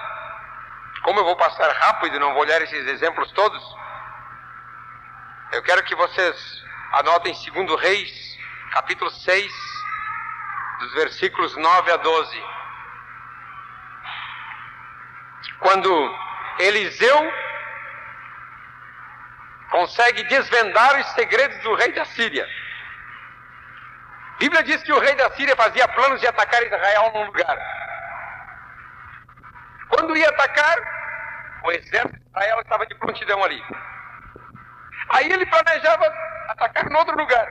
Como eu vou passar rápido e não vou olhar esses exemplos todos, eu quero que vocês anotem 2 Reis, capítulo 6, dos versículos 9 a 12. Quando Eliseu consegue desvendar os segredos do rei da Síria. Bíblia diz que o rei da Síria fazia planos de atacar Israel num lugar. Quando ia atacar, o exército de Israel estava de prontidão ali. Aí ele planejava atacar em outro lugar.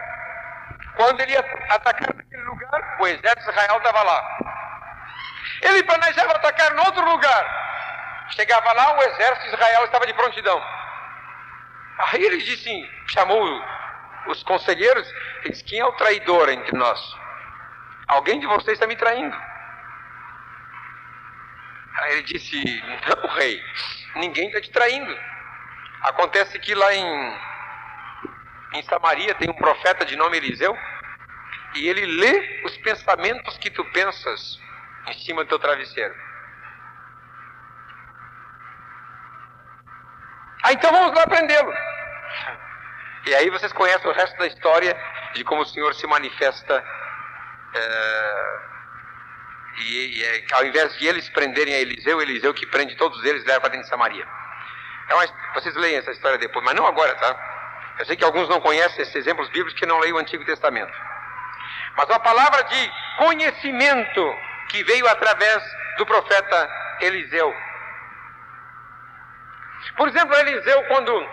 Quando ele ia atacar naquele lugar, o exército de Israel estava lá. Ele planejava atacar em outro lugar. Chegava lá, o exército de Israel estava de prontidão. Aí ele disse, chamou os conselheiros, ele disse, quem é o traidor entre nós? Alguém de vocês está me traindo. Aí ele disse, não, rei, ninguém está te traindo. Acontece que lá em, em Samaria tem um profeta de nome Eliseu, e ele lê os pensamentos que tu pensas em cima do teu travesseiro. Ah, então vamos lá prendê-lo. E aí vocês conhecem o resto da história de como o Senhor se manifesta. É, e, e é, ao invés de eles prenderem a Eliseu, Eliseu que prende todos eles leva para dentro de Samaria. É uma, vocês leem essa história depois, mas não agora, tá? Eu sei que alguns não conhecem esses exemplos bíblicos que não leem o Antigo Testamento. Mas uma palavra de conhecimento que veio através do profeta Eliseu. Por exemplo, Eliseu, quando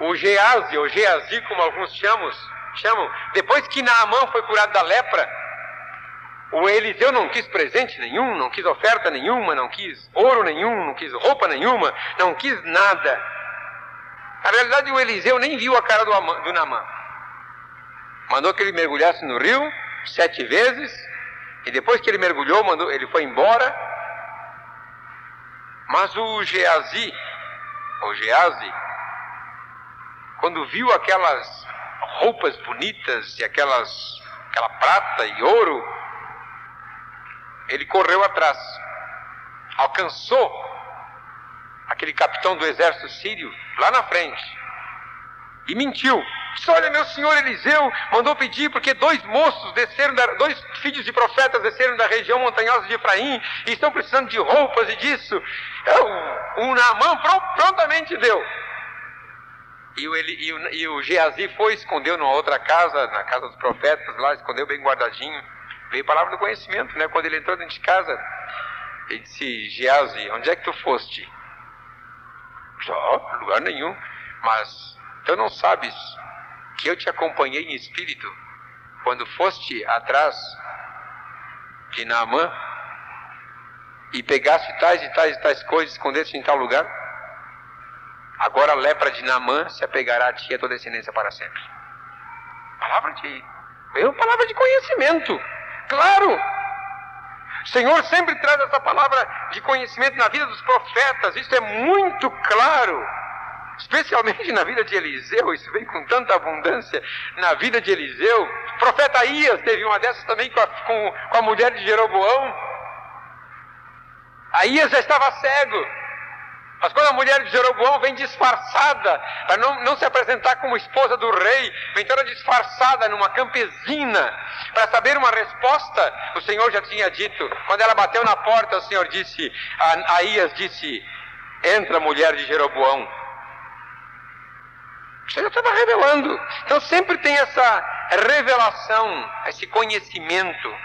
o Geazi, ou Geazi, como alguns chamam, chamam, depois que Naamã foi curado da lepra, o Eliseu não quis presente nenhum, não quis oferta nenhuma, não quis ouro nenhum, não quis roupa nenhuma, não quis nada. Na realidade, o Eliseu nem viu a cara do, Amã, do Naamã. Mandou que ele mergulhasse no rio sete vezes, e depois que ele mergulhou, mandou, ele foi embora. Mas o Geazi, ou Geazi, quando viu aquelas roupas bonitas e aquelas, aquela prata e ouro, ele correu atrás, alcançou aquele capitão do exército sírio lá na frente e mentiu. Disse, olha, meu senhor Eliseu mandou pedir porque dois moços desceram, da, dois filhos de profetas desceram da região montanhosa de Efraim e estão precisando de roupas e disso. O, o Naamã prontamente deu. E o, e, o, e o Geazi foi, escondeu numa outra casa, na casa dos profetas, lá, escondeu bem guardadinho. Veio a palavra do conhecimento, né? Quando ele entrou dentro de casa, ele disse, Geazi, onde é que tu foste? Só, lugar nenhum. Mas, tu não sabes que eu te acompanhei em espírito quando foste atrás de Naamã e pegaste tais e tais e tais coisas, escondeste em tal lugar? Agora a lepra de Naamã se apegará a ti e a tua descendência para sempre. Palavra de. Uma palavra de conhecimento. Claro! O Senhor sempre traz essa palavra de conhecimento na vida dos profetas. Isso é muito claro. Especialmente na vida de Eliseu, isso vem com tanta abundância na vida de Eliseu. O profeta Ias teve uma dessas também com a, com, com a mulher de Jeroboão. Aías já estava cego. Mas quando a mulher de Jeroboão vem disfarçada, para não, não se apresentar como esposa do rei, vem toda disfarçada numa campesina, para saber uma resposta, o Senhor já tinha dito. Quando ela bateu na porta, o Senhor disse, a Aías disse, entra mulher de Jeroboão. O Senhor estava revelando. Então sempre tem essa revelação, esse conhecimento.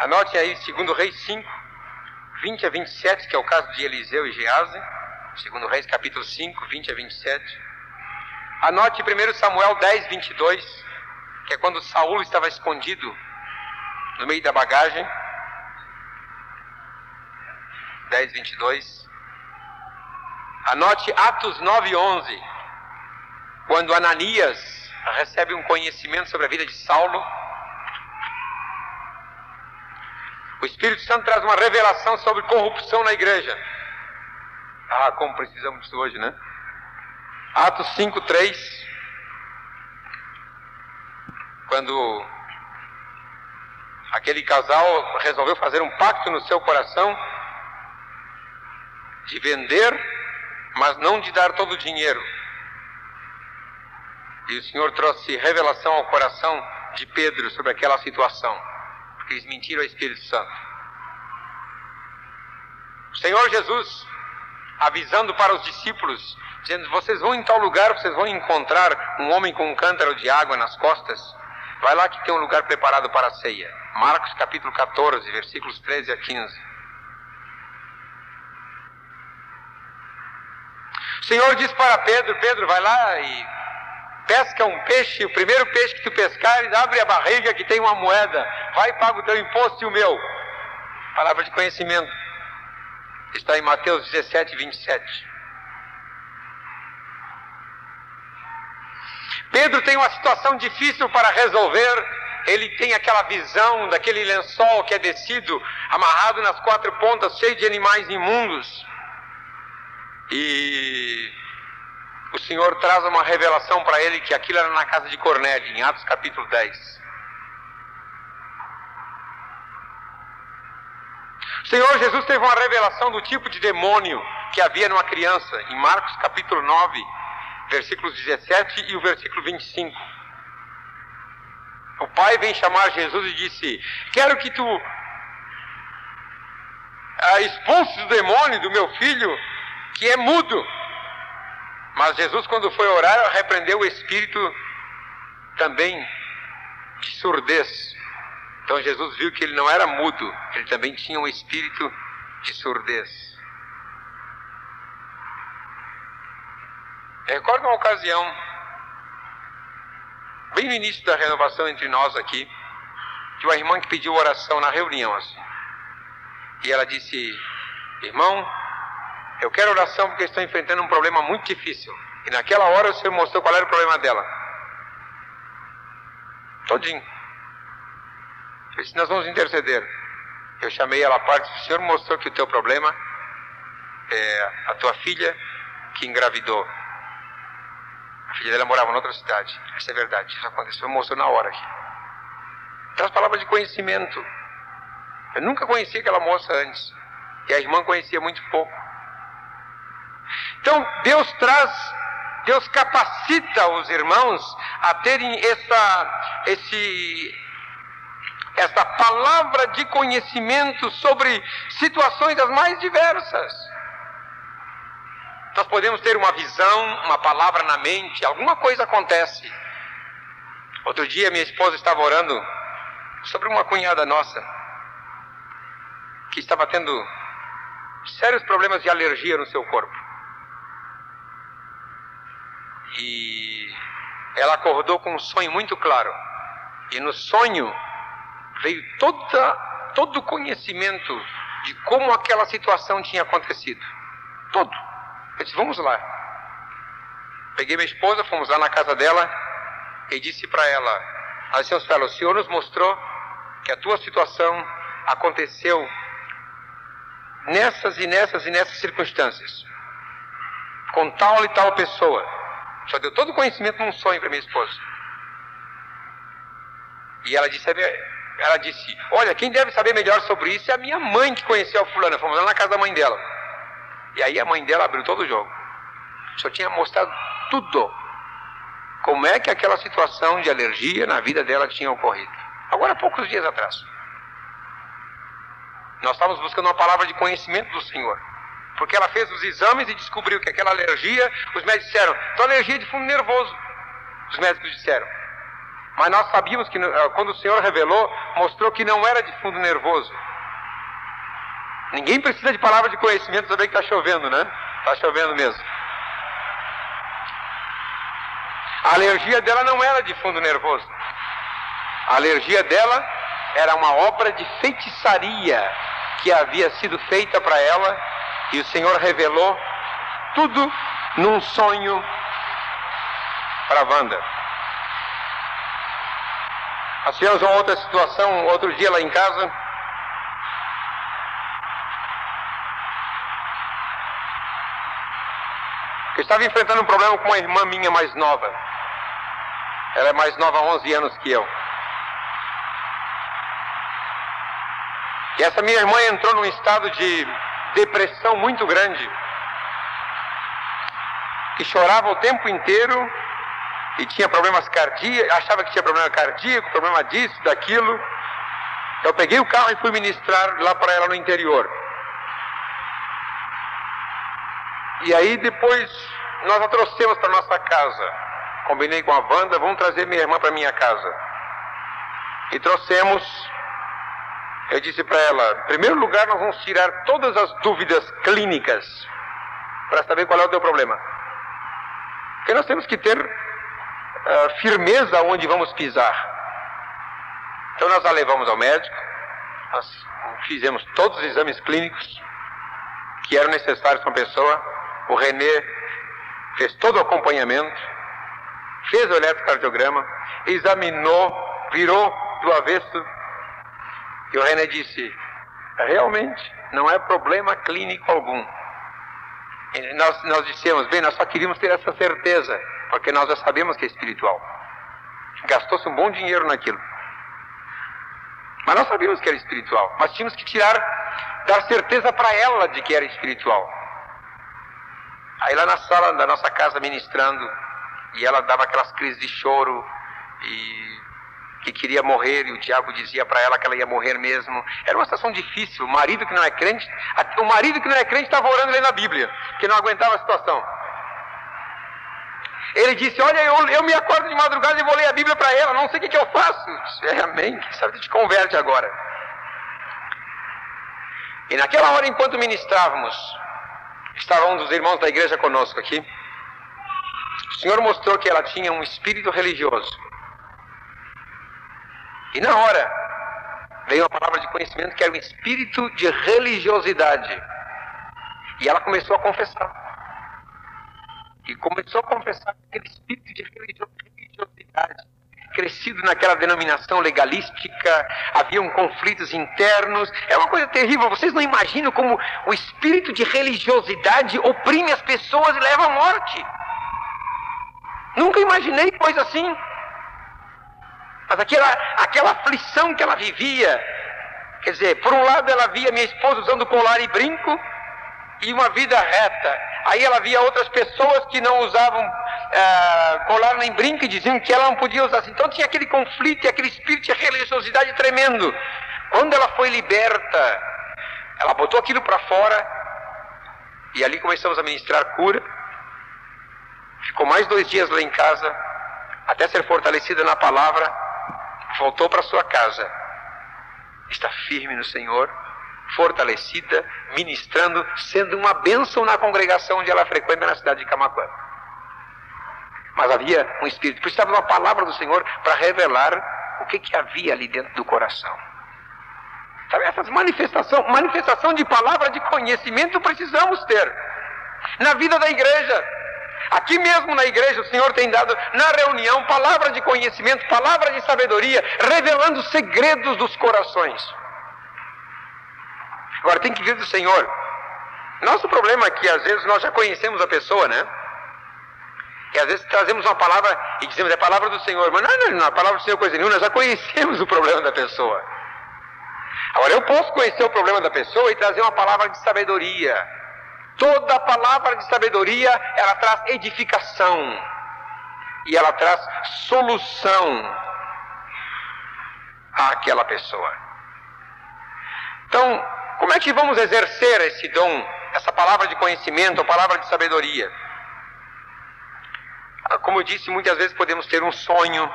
Anote aí, segundo Reis 5, 20 a 27, que é o caso de Eliseu e Gease, segundo Reis capítulo 5, 20 a 27. Anote 1 Samuel 10, 22, que é quando Saul estava escondido no meio da bagagem. 10, 22. Anote Atos 9, 11, quando Ananias recebe um conhecimento sobre a vida de Saulo O Espírito Santo traz uma revelação sobre corrupção na igreja. Ah, como precisamos disso hoje, né? Atos 5, 3. Quando aquele casal resolveu fazer um pacto no seu coração de vender, mas não de dar todo o dinheiro. E o Senhor trouxe revelação ao coração de Pedro sobre aquela situação porque eles mentiram ao Espírito Santo. O Senhor Jesus, avisando para os discípulos, dizendo: Vocês vão em tal lugar, vocês vão encontrar um homem com um cântaro de água nas costas. Vai lá que tem um lugar preparado para a ceia. Marcos capítulo 14, versículos 13 a 15. O Senhor diz para Pedro: Pedro, vai lá e pesca um peixe, o primeiro peixe que tu pescares, abre a barriga que tem uma moeda, vai e paga o teu imposto e o meu. Palavra de conhecimento. Está em Mateus 17, 27. Pedro tem uma situação difícil para resolver. Ele tem aquela visão daquele lençol que é descido, amarrado nas quatro pontas, cheio de animais imundos. E Senhor traz uma revelação para ele que aquilo era na casa de Cornélio, em Atos capítulo 10. O Senhor Jesus teve uma revelação do tipo de demônio que havia numa criança, em Marcos capítulo 9, versículos 17 e o versículo 25. O pai vem chamar Jesus e disse: Quero que tu ah, expulses o demônio do meu filho, que é mudo. Mas Jesus, quando foi orar, repreendeu o espírito também de surdez. Então Jesus viu que ele não era mudo, ele também tinha um espírito de surdez. recordo uma ocasião, bem no início da renovação entre nós aqui, de uma irmã que pediu oração na reunião assim. E ela disse: Irmão, eu quero oração porque estou enfrentando um problema muito difícil. E naquela hora o Senhor mostrou qual era o problema dela. Todinho. Eu disse, nós vamos interceder. Eu chamei ela à parte, o Senhor mostrou que o teu problema é a tua filha que engravidou. A filha dela morava em outra cidade. Essa é verdade, isso aconteceu, mostrou na hora aqui. Traz palavras de conhecimento. Eu nunca conhecia aquela moça antes. E a irmã conhecia muito pouco. Então, Deus traz, Deus capacita os irmãos a terem essa, esse, essa palavra de conhecimento sobre situações das mais diversas. Nós podemos ter uma visão, uma palavra na mente, alguma coisa acontece. Outro dia minha esposa estava orando sobre uma cunhada nossa que estava tendo sérios problemas de alergia no seu corpo. E ela acordou com um sonho muito claro. E no sonho veio toda, todo o conhecimento de como aquela situação tinha acontecido. Todo. Eu disse, vamos lá. Peguei minha esposa, fomos lá na casa dela e disse para ela, assim, o Senhor nos mostrou que a tua situação aconteceu nessas e nessas e nessas circunstâncias, com tal e tal pessoa. Só deu todo o conhecimento num sonho para minha esposa. E ela disse, ela disse, olha, quem deve saber melhor sobre isso é a minha mãe que conheceu a fulana. Fomos lá na casa da mãe dela. E aí a mãe dela abriu todo o jogo. Só tinha mostrado tudo. Como é que aquela situação de alergia na vida dela tinha ocorrido. Agora, há poucos dias atrás. Nós estávamos buscando uma palavra de conhecimento do Senhor. Porque ela fez os exames e descobriu que aquela alergia, os médicos disseram, tua alergia de fundo nervoso. Os médicos disseram. Mas nós sabíamos que eh, quando o Senhor revelou, mostrou que não era de fundo nervoso. Ninguém precisa de palavra de conhecimento saber que está chovendo, né? Está chovendo mesmo. A alergia dela não era de fundo nervoso. A alergia dela era uma obra de feitiçaria que havia sido feita para ela e o Senhor revelou tudo num sonho para Wanda. Nós tivemos uma outra situação, outro dia lá em casa. Eu estava enfrentando um problema com uma irmã minha mais nova. Ela é mais nova há 11 anos que eu. E essa minha irmã entrou num estado de depressão muito grande. Que chorava o tempo inteiro e tinha problemas cardíacos, achava que tinha problema cardíaco, problema disso, daquilo. Eu peguei o carro e fui ministrar lá para ela no interior. E aí depois nós a trouxemos para nossa casa. Combinei com a Wanda, vamos trazer minha irmã para minha casa. E trouxemos eu disse para ela: em primeiro lugar, nós vamos tirar todas as dúvidas clínicas para saber qual é o teu problema. Porque nós temos que ter uh, firmeza onde vamos pisar. Então, nós a levamos ao médico, nós fizemos todos os exames clínicos que eram necessários para a pessoa. O Renê fez todo o acompanhamento, fez o eletrocardiograma, examinou, virou do avesso e o René disse: realmente não é problema clínico algum. E nós, nós dissemos: bem, nós só queríamos ter essa certeza, porque nós já sabemos que é espiritual. Gastou-se um bom dinheiro naquilo. Mas nós sabíamos que era espiritual, mas tínhamos que tirar, dar certeza para ela de que era espiritual. Aí lá na sala da nossa casa ministrando, e ela dava aquelas crises de choro e que queria morrer e o diabo dizia para ela que ela ia morrer mesmo. Era uma situação difícil. O marido que não é crente, o marido que não é crente estava orando lendo a Bíblia, que não aguentava a situação. Ele disse: Olha, eu, eu me acordo de madrugada e vou ler a Bíblia para ela, não sei o que, que eu faço. disse, é, amém, quem sabe te converte agora. E naquela hora, enquanto ministrávamos, estava um dos irmãos da igreja conosco aqui. O Senhor mostrou que ela tinha um espírito religioso. E na hora veio uma palavra de conhecimento que era um espírito de religiosidade. E ela começou a confessar. E começou a confessar aquele espírito de religiosidade crescido naquela denominação legalística, haviam conflitos internos, é uma coisa terrível. Vocês não imaginam como o espírito de religiosidade oprime as pessoas e leva à morte. Nunca imaginei coisa assim. Mas aquela, aquela aflição que ela vivia, quer dizer, por um lado ela via minha esposa usando colar e brinco e uma vida reta. Aí ela via outras pessoas que não usavam é, colar nem brinco e diziam que ela não podia usar assim. Então tinha aquele conflito e aquele espírito de religiosidade tremendo. Quando ela foi liberta, ela botou aquilo para fora e ali começamos a ministrar cura. Ficou mais dois dias lá em casa, até ser fortalecida na palavra voltou para sua casa, está firme no Senhor, fortalecida, ministrando, sendo uma bênção na congregação onde ela frequenta na cidade de Camacuã. Mas havia um espírito, precisava de uma palavra do Senhor para revelar o que, que havia ali dentro do coração. Sabe, essas manifestação, manifestação de palavra de conhecimento precisamos ter na vida da igreja. Aqui mesmo na igreja, o Senhor tem dado na reunião palavra de conhecimento, palavra de sabedoria, revelando segredos dos corações. Agora tem que vir do Senhor. Nosso problema é que às vezes nós já conhecemos a pessoa, né? E às vezes trazemos uma palavra e dizemos é palavra do Senhor, mas não, não, não, a palavra do Senhor é coisa nenhuma, nós já conhecemos [LAUGHS] o problema da pessoa. Agora eu posso conhecer o problema da pessoa e trazer uma palavra de sabedoria Toda palavra de sabedoria, ela traz edificação. E ela traz solução àquela pessoa. Então, como é que vamos exercer esse dom, essa palavra de conhecimento, a palavra de sabedoria? Ah, como eu disse, muitas vezes podemos ter um sonho,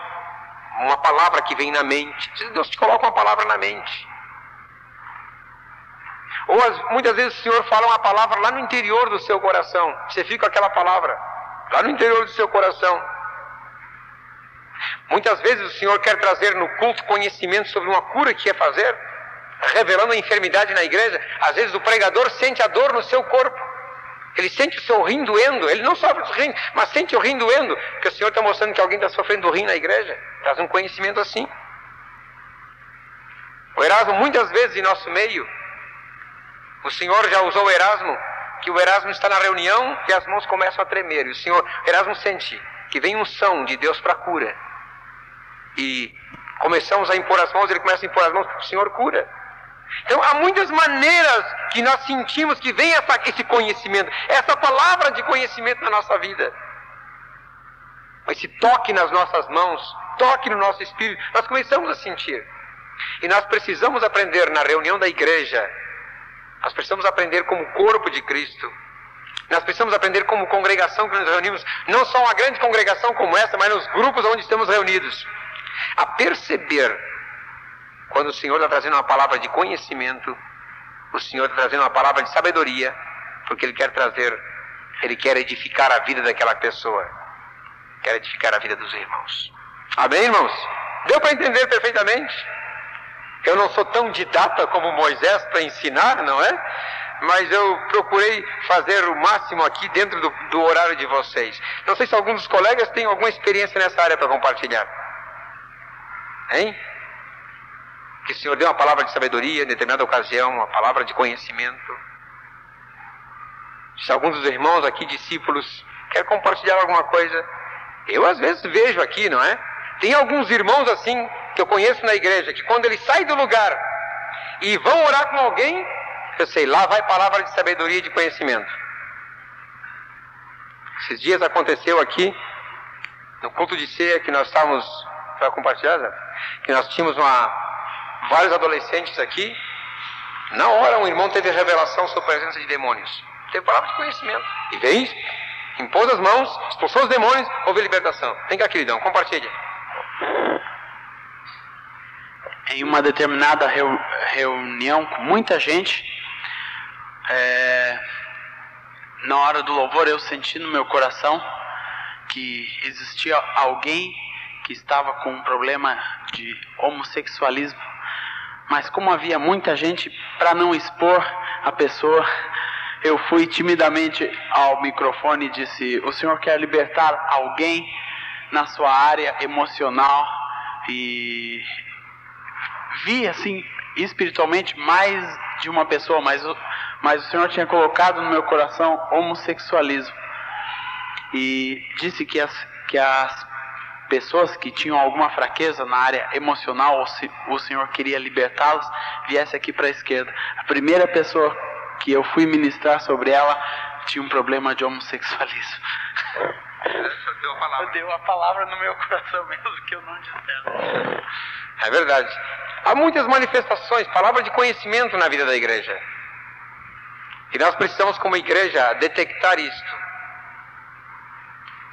uma palavra que vem na mente. Deus te coloca uma palavra na mente. Ou as, muitas vezes o Senhor fala uma palavra lá no interior do seu coração. Você fica com aquela palavra lá no interior do seu coração. Muitas vezes o Senhor quer trazer no culto conhecimento sobre uma cura que quer fazer, revelando a enfermidade na igreja. Às vezes o pregador sente a dor no seu corpo. Ele sente o seu rim doendo, ele não sofre do rim, mas sente o rim doendo, porque o Senhor está mostrando que alguém está sofrendo do rim na igreja. Traz um conhecimento assim. O Erasmo, muitas vezes em nosso meio, o Senhor já usou o Erasmo, que o Erasmo está na reunião e as mãos começam a tremer. E o Senhor, Erasmo sente que vem um som de Deus para cura. E começamos a impor as mãos, ele começa a impor as mãos, o Senhor cura. Então há muitas maneiras que nós sentimos que vem essa, esse conhecimento, essa palavra de conhecimento na nossa vida. Esse toque nas nossas mãos, toque no nosso espírito, nós começamos a sentir. E nós precisamos aprender na reunião da igreja nós precisamos aprender como corpo de Cristo. Nós precisamos aprender como congregação que nos reunimos, não só uma grande congregação como essa, mas nos grupos onde estamos reunidos, a perceber quando o Senhor está trazendo uma palavra de conhecimento, o Senhor está trazendo uma palavra de sabedoria, porque Ele quer trazer, Ele quer edificar a vida daquela pessoa, quer edificar a vida dos irmãos. Amém, irmãos? Deu para entender perfeitamente? Eu não sou tão didata como Moisés para ensinar, não é? Mas eu procurei fazer o máximo aqui dentro do, do horário de vocês. Não sei se alguns dos colegas têm alguma experiência nessa área para compartilhar. Hein? Que o Senhor deu uma palavra de sabedoria em determinada ocasião, uma palavra de conhecimento. Se alguns dos irmãos aqui, discípulos, quer compartilhar alguma coisa, eu às vezes vejo aqui, não é? Tem alguns irmãos assim que eu conheço na igreja, que quando eles saem do lugar e vão orar com alguém, eu sei, lá vai palavra de sabedoria e de conhecimento. Esses dias aconteceu aqui, no culto de ceia que nós estávamos, para compartilhar, que nós tínhamos uma, vários adolescentes aqui, na hora um irmão teve revelação sobre a presença de demônios. Teve palavra de conhecimento. E veio, impôs as mãos, expulsou os demônios, houve libertação. Vem cá, queridão, compartilha em uma determinada reu, reunião com muita gente, é, na hora do louvor eu senti no meu coração que existia alguém que estava com um problema de homossexualismo, mas como havia muita gente, para não expor a pessoa, eu fui timidamente ao microfone e disse: O senhor quer libertar alguém na sua área emocional e vi assim espiritualmente mais de uma pessoa, mas, mas o Senhor tinha colocado no meu coração homossexualismo e disse que as, que as pessoas que tinham alguma fraqueza na área emocional, o Senhor queria libertá-los, viesse aqui para a esquerda. A primeira pessoa que eu fui ministrar sobre ela tinha um problema de homossexualismo. Deu a palavra. Deu a palavra no meu coração mesmo que eu não disser. É verdade. Há muitas manifestações, palavra de conhecimento na vida da igreja. E nós precisamos, como igreja, detectar isto.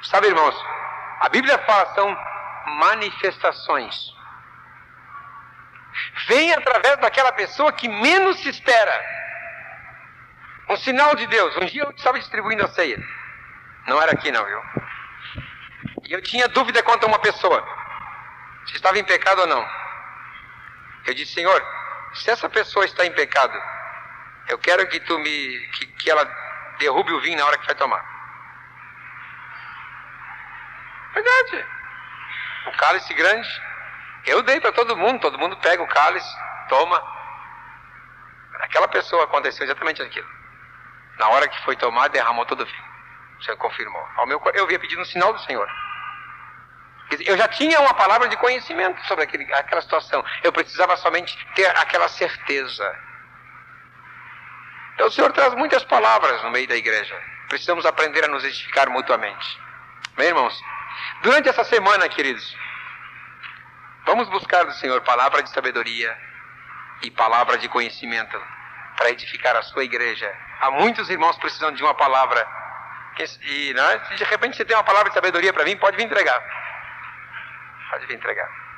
Sabe, irmãos, a Bíblia fala são manifestações. Vem através daquela pessoa que menos se espera. Um sinal de Deus. Um dia eu estava distribuindo a ceia. Não era aqui não, viu? E eu tinha dúvida quanto a uma pessoa. Se estava em pecado ou não. Eu disse, Senhor, se essa pessoa está em pecado, eu quero que tu me. que, que ela derrube o vinho na hora que vai tomar. Verdade. O cálice grande. Eu dei para todo mundo, todo mundo pega o cálice, toma. Aquela pessoa aconteceu exatamente aquilo. Na hora que foi tomar, derramou todo o vinho. O Senhor confirmou. Ao meu, eu havia pedido um sinal do Senhor. Eu já tinha uma palavra de conhecimento sobre aquele, aquela situação. Eu precisava somente ter aquela certeza. Então o Senhor traz muitas palavras no meio da igreja. Precisamos aprender a nos edificar mutuamente. Bem, irmãos? Durante essa semana, queridos, vamos buscar do Senhor palavra de sabedoria e palavra de conhecimento para edificar a sua igreja. Há muitos irmãos precisando de uma palavra. E né, se de repente você tem uma palavra de sabedoria para mim, pode vir entregar. Pode vir entregar.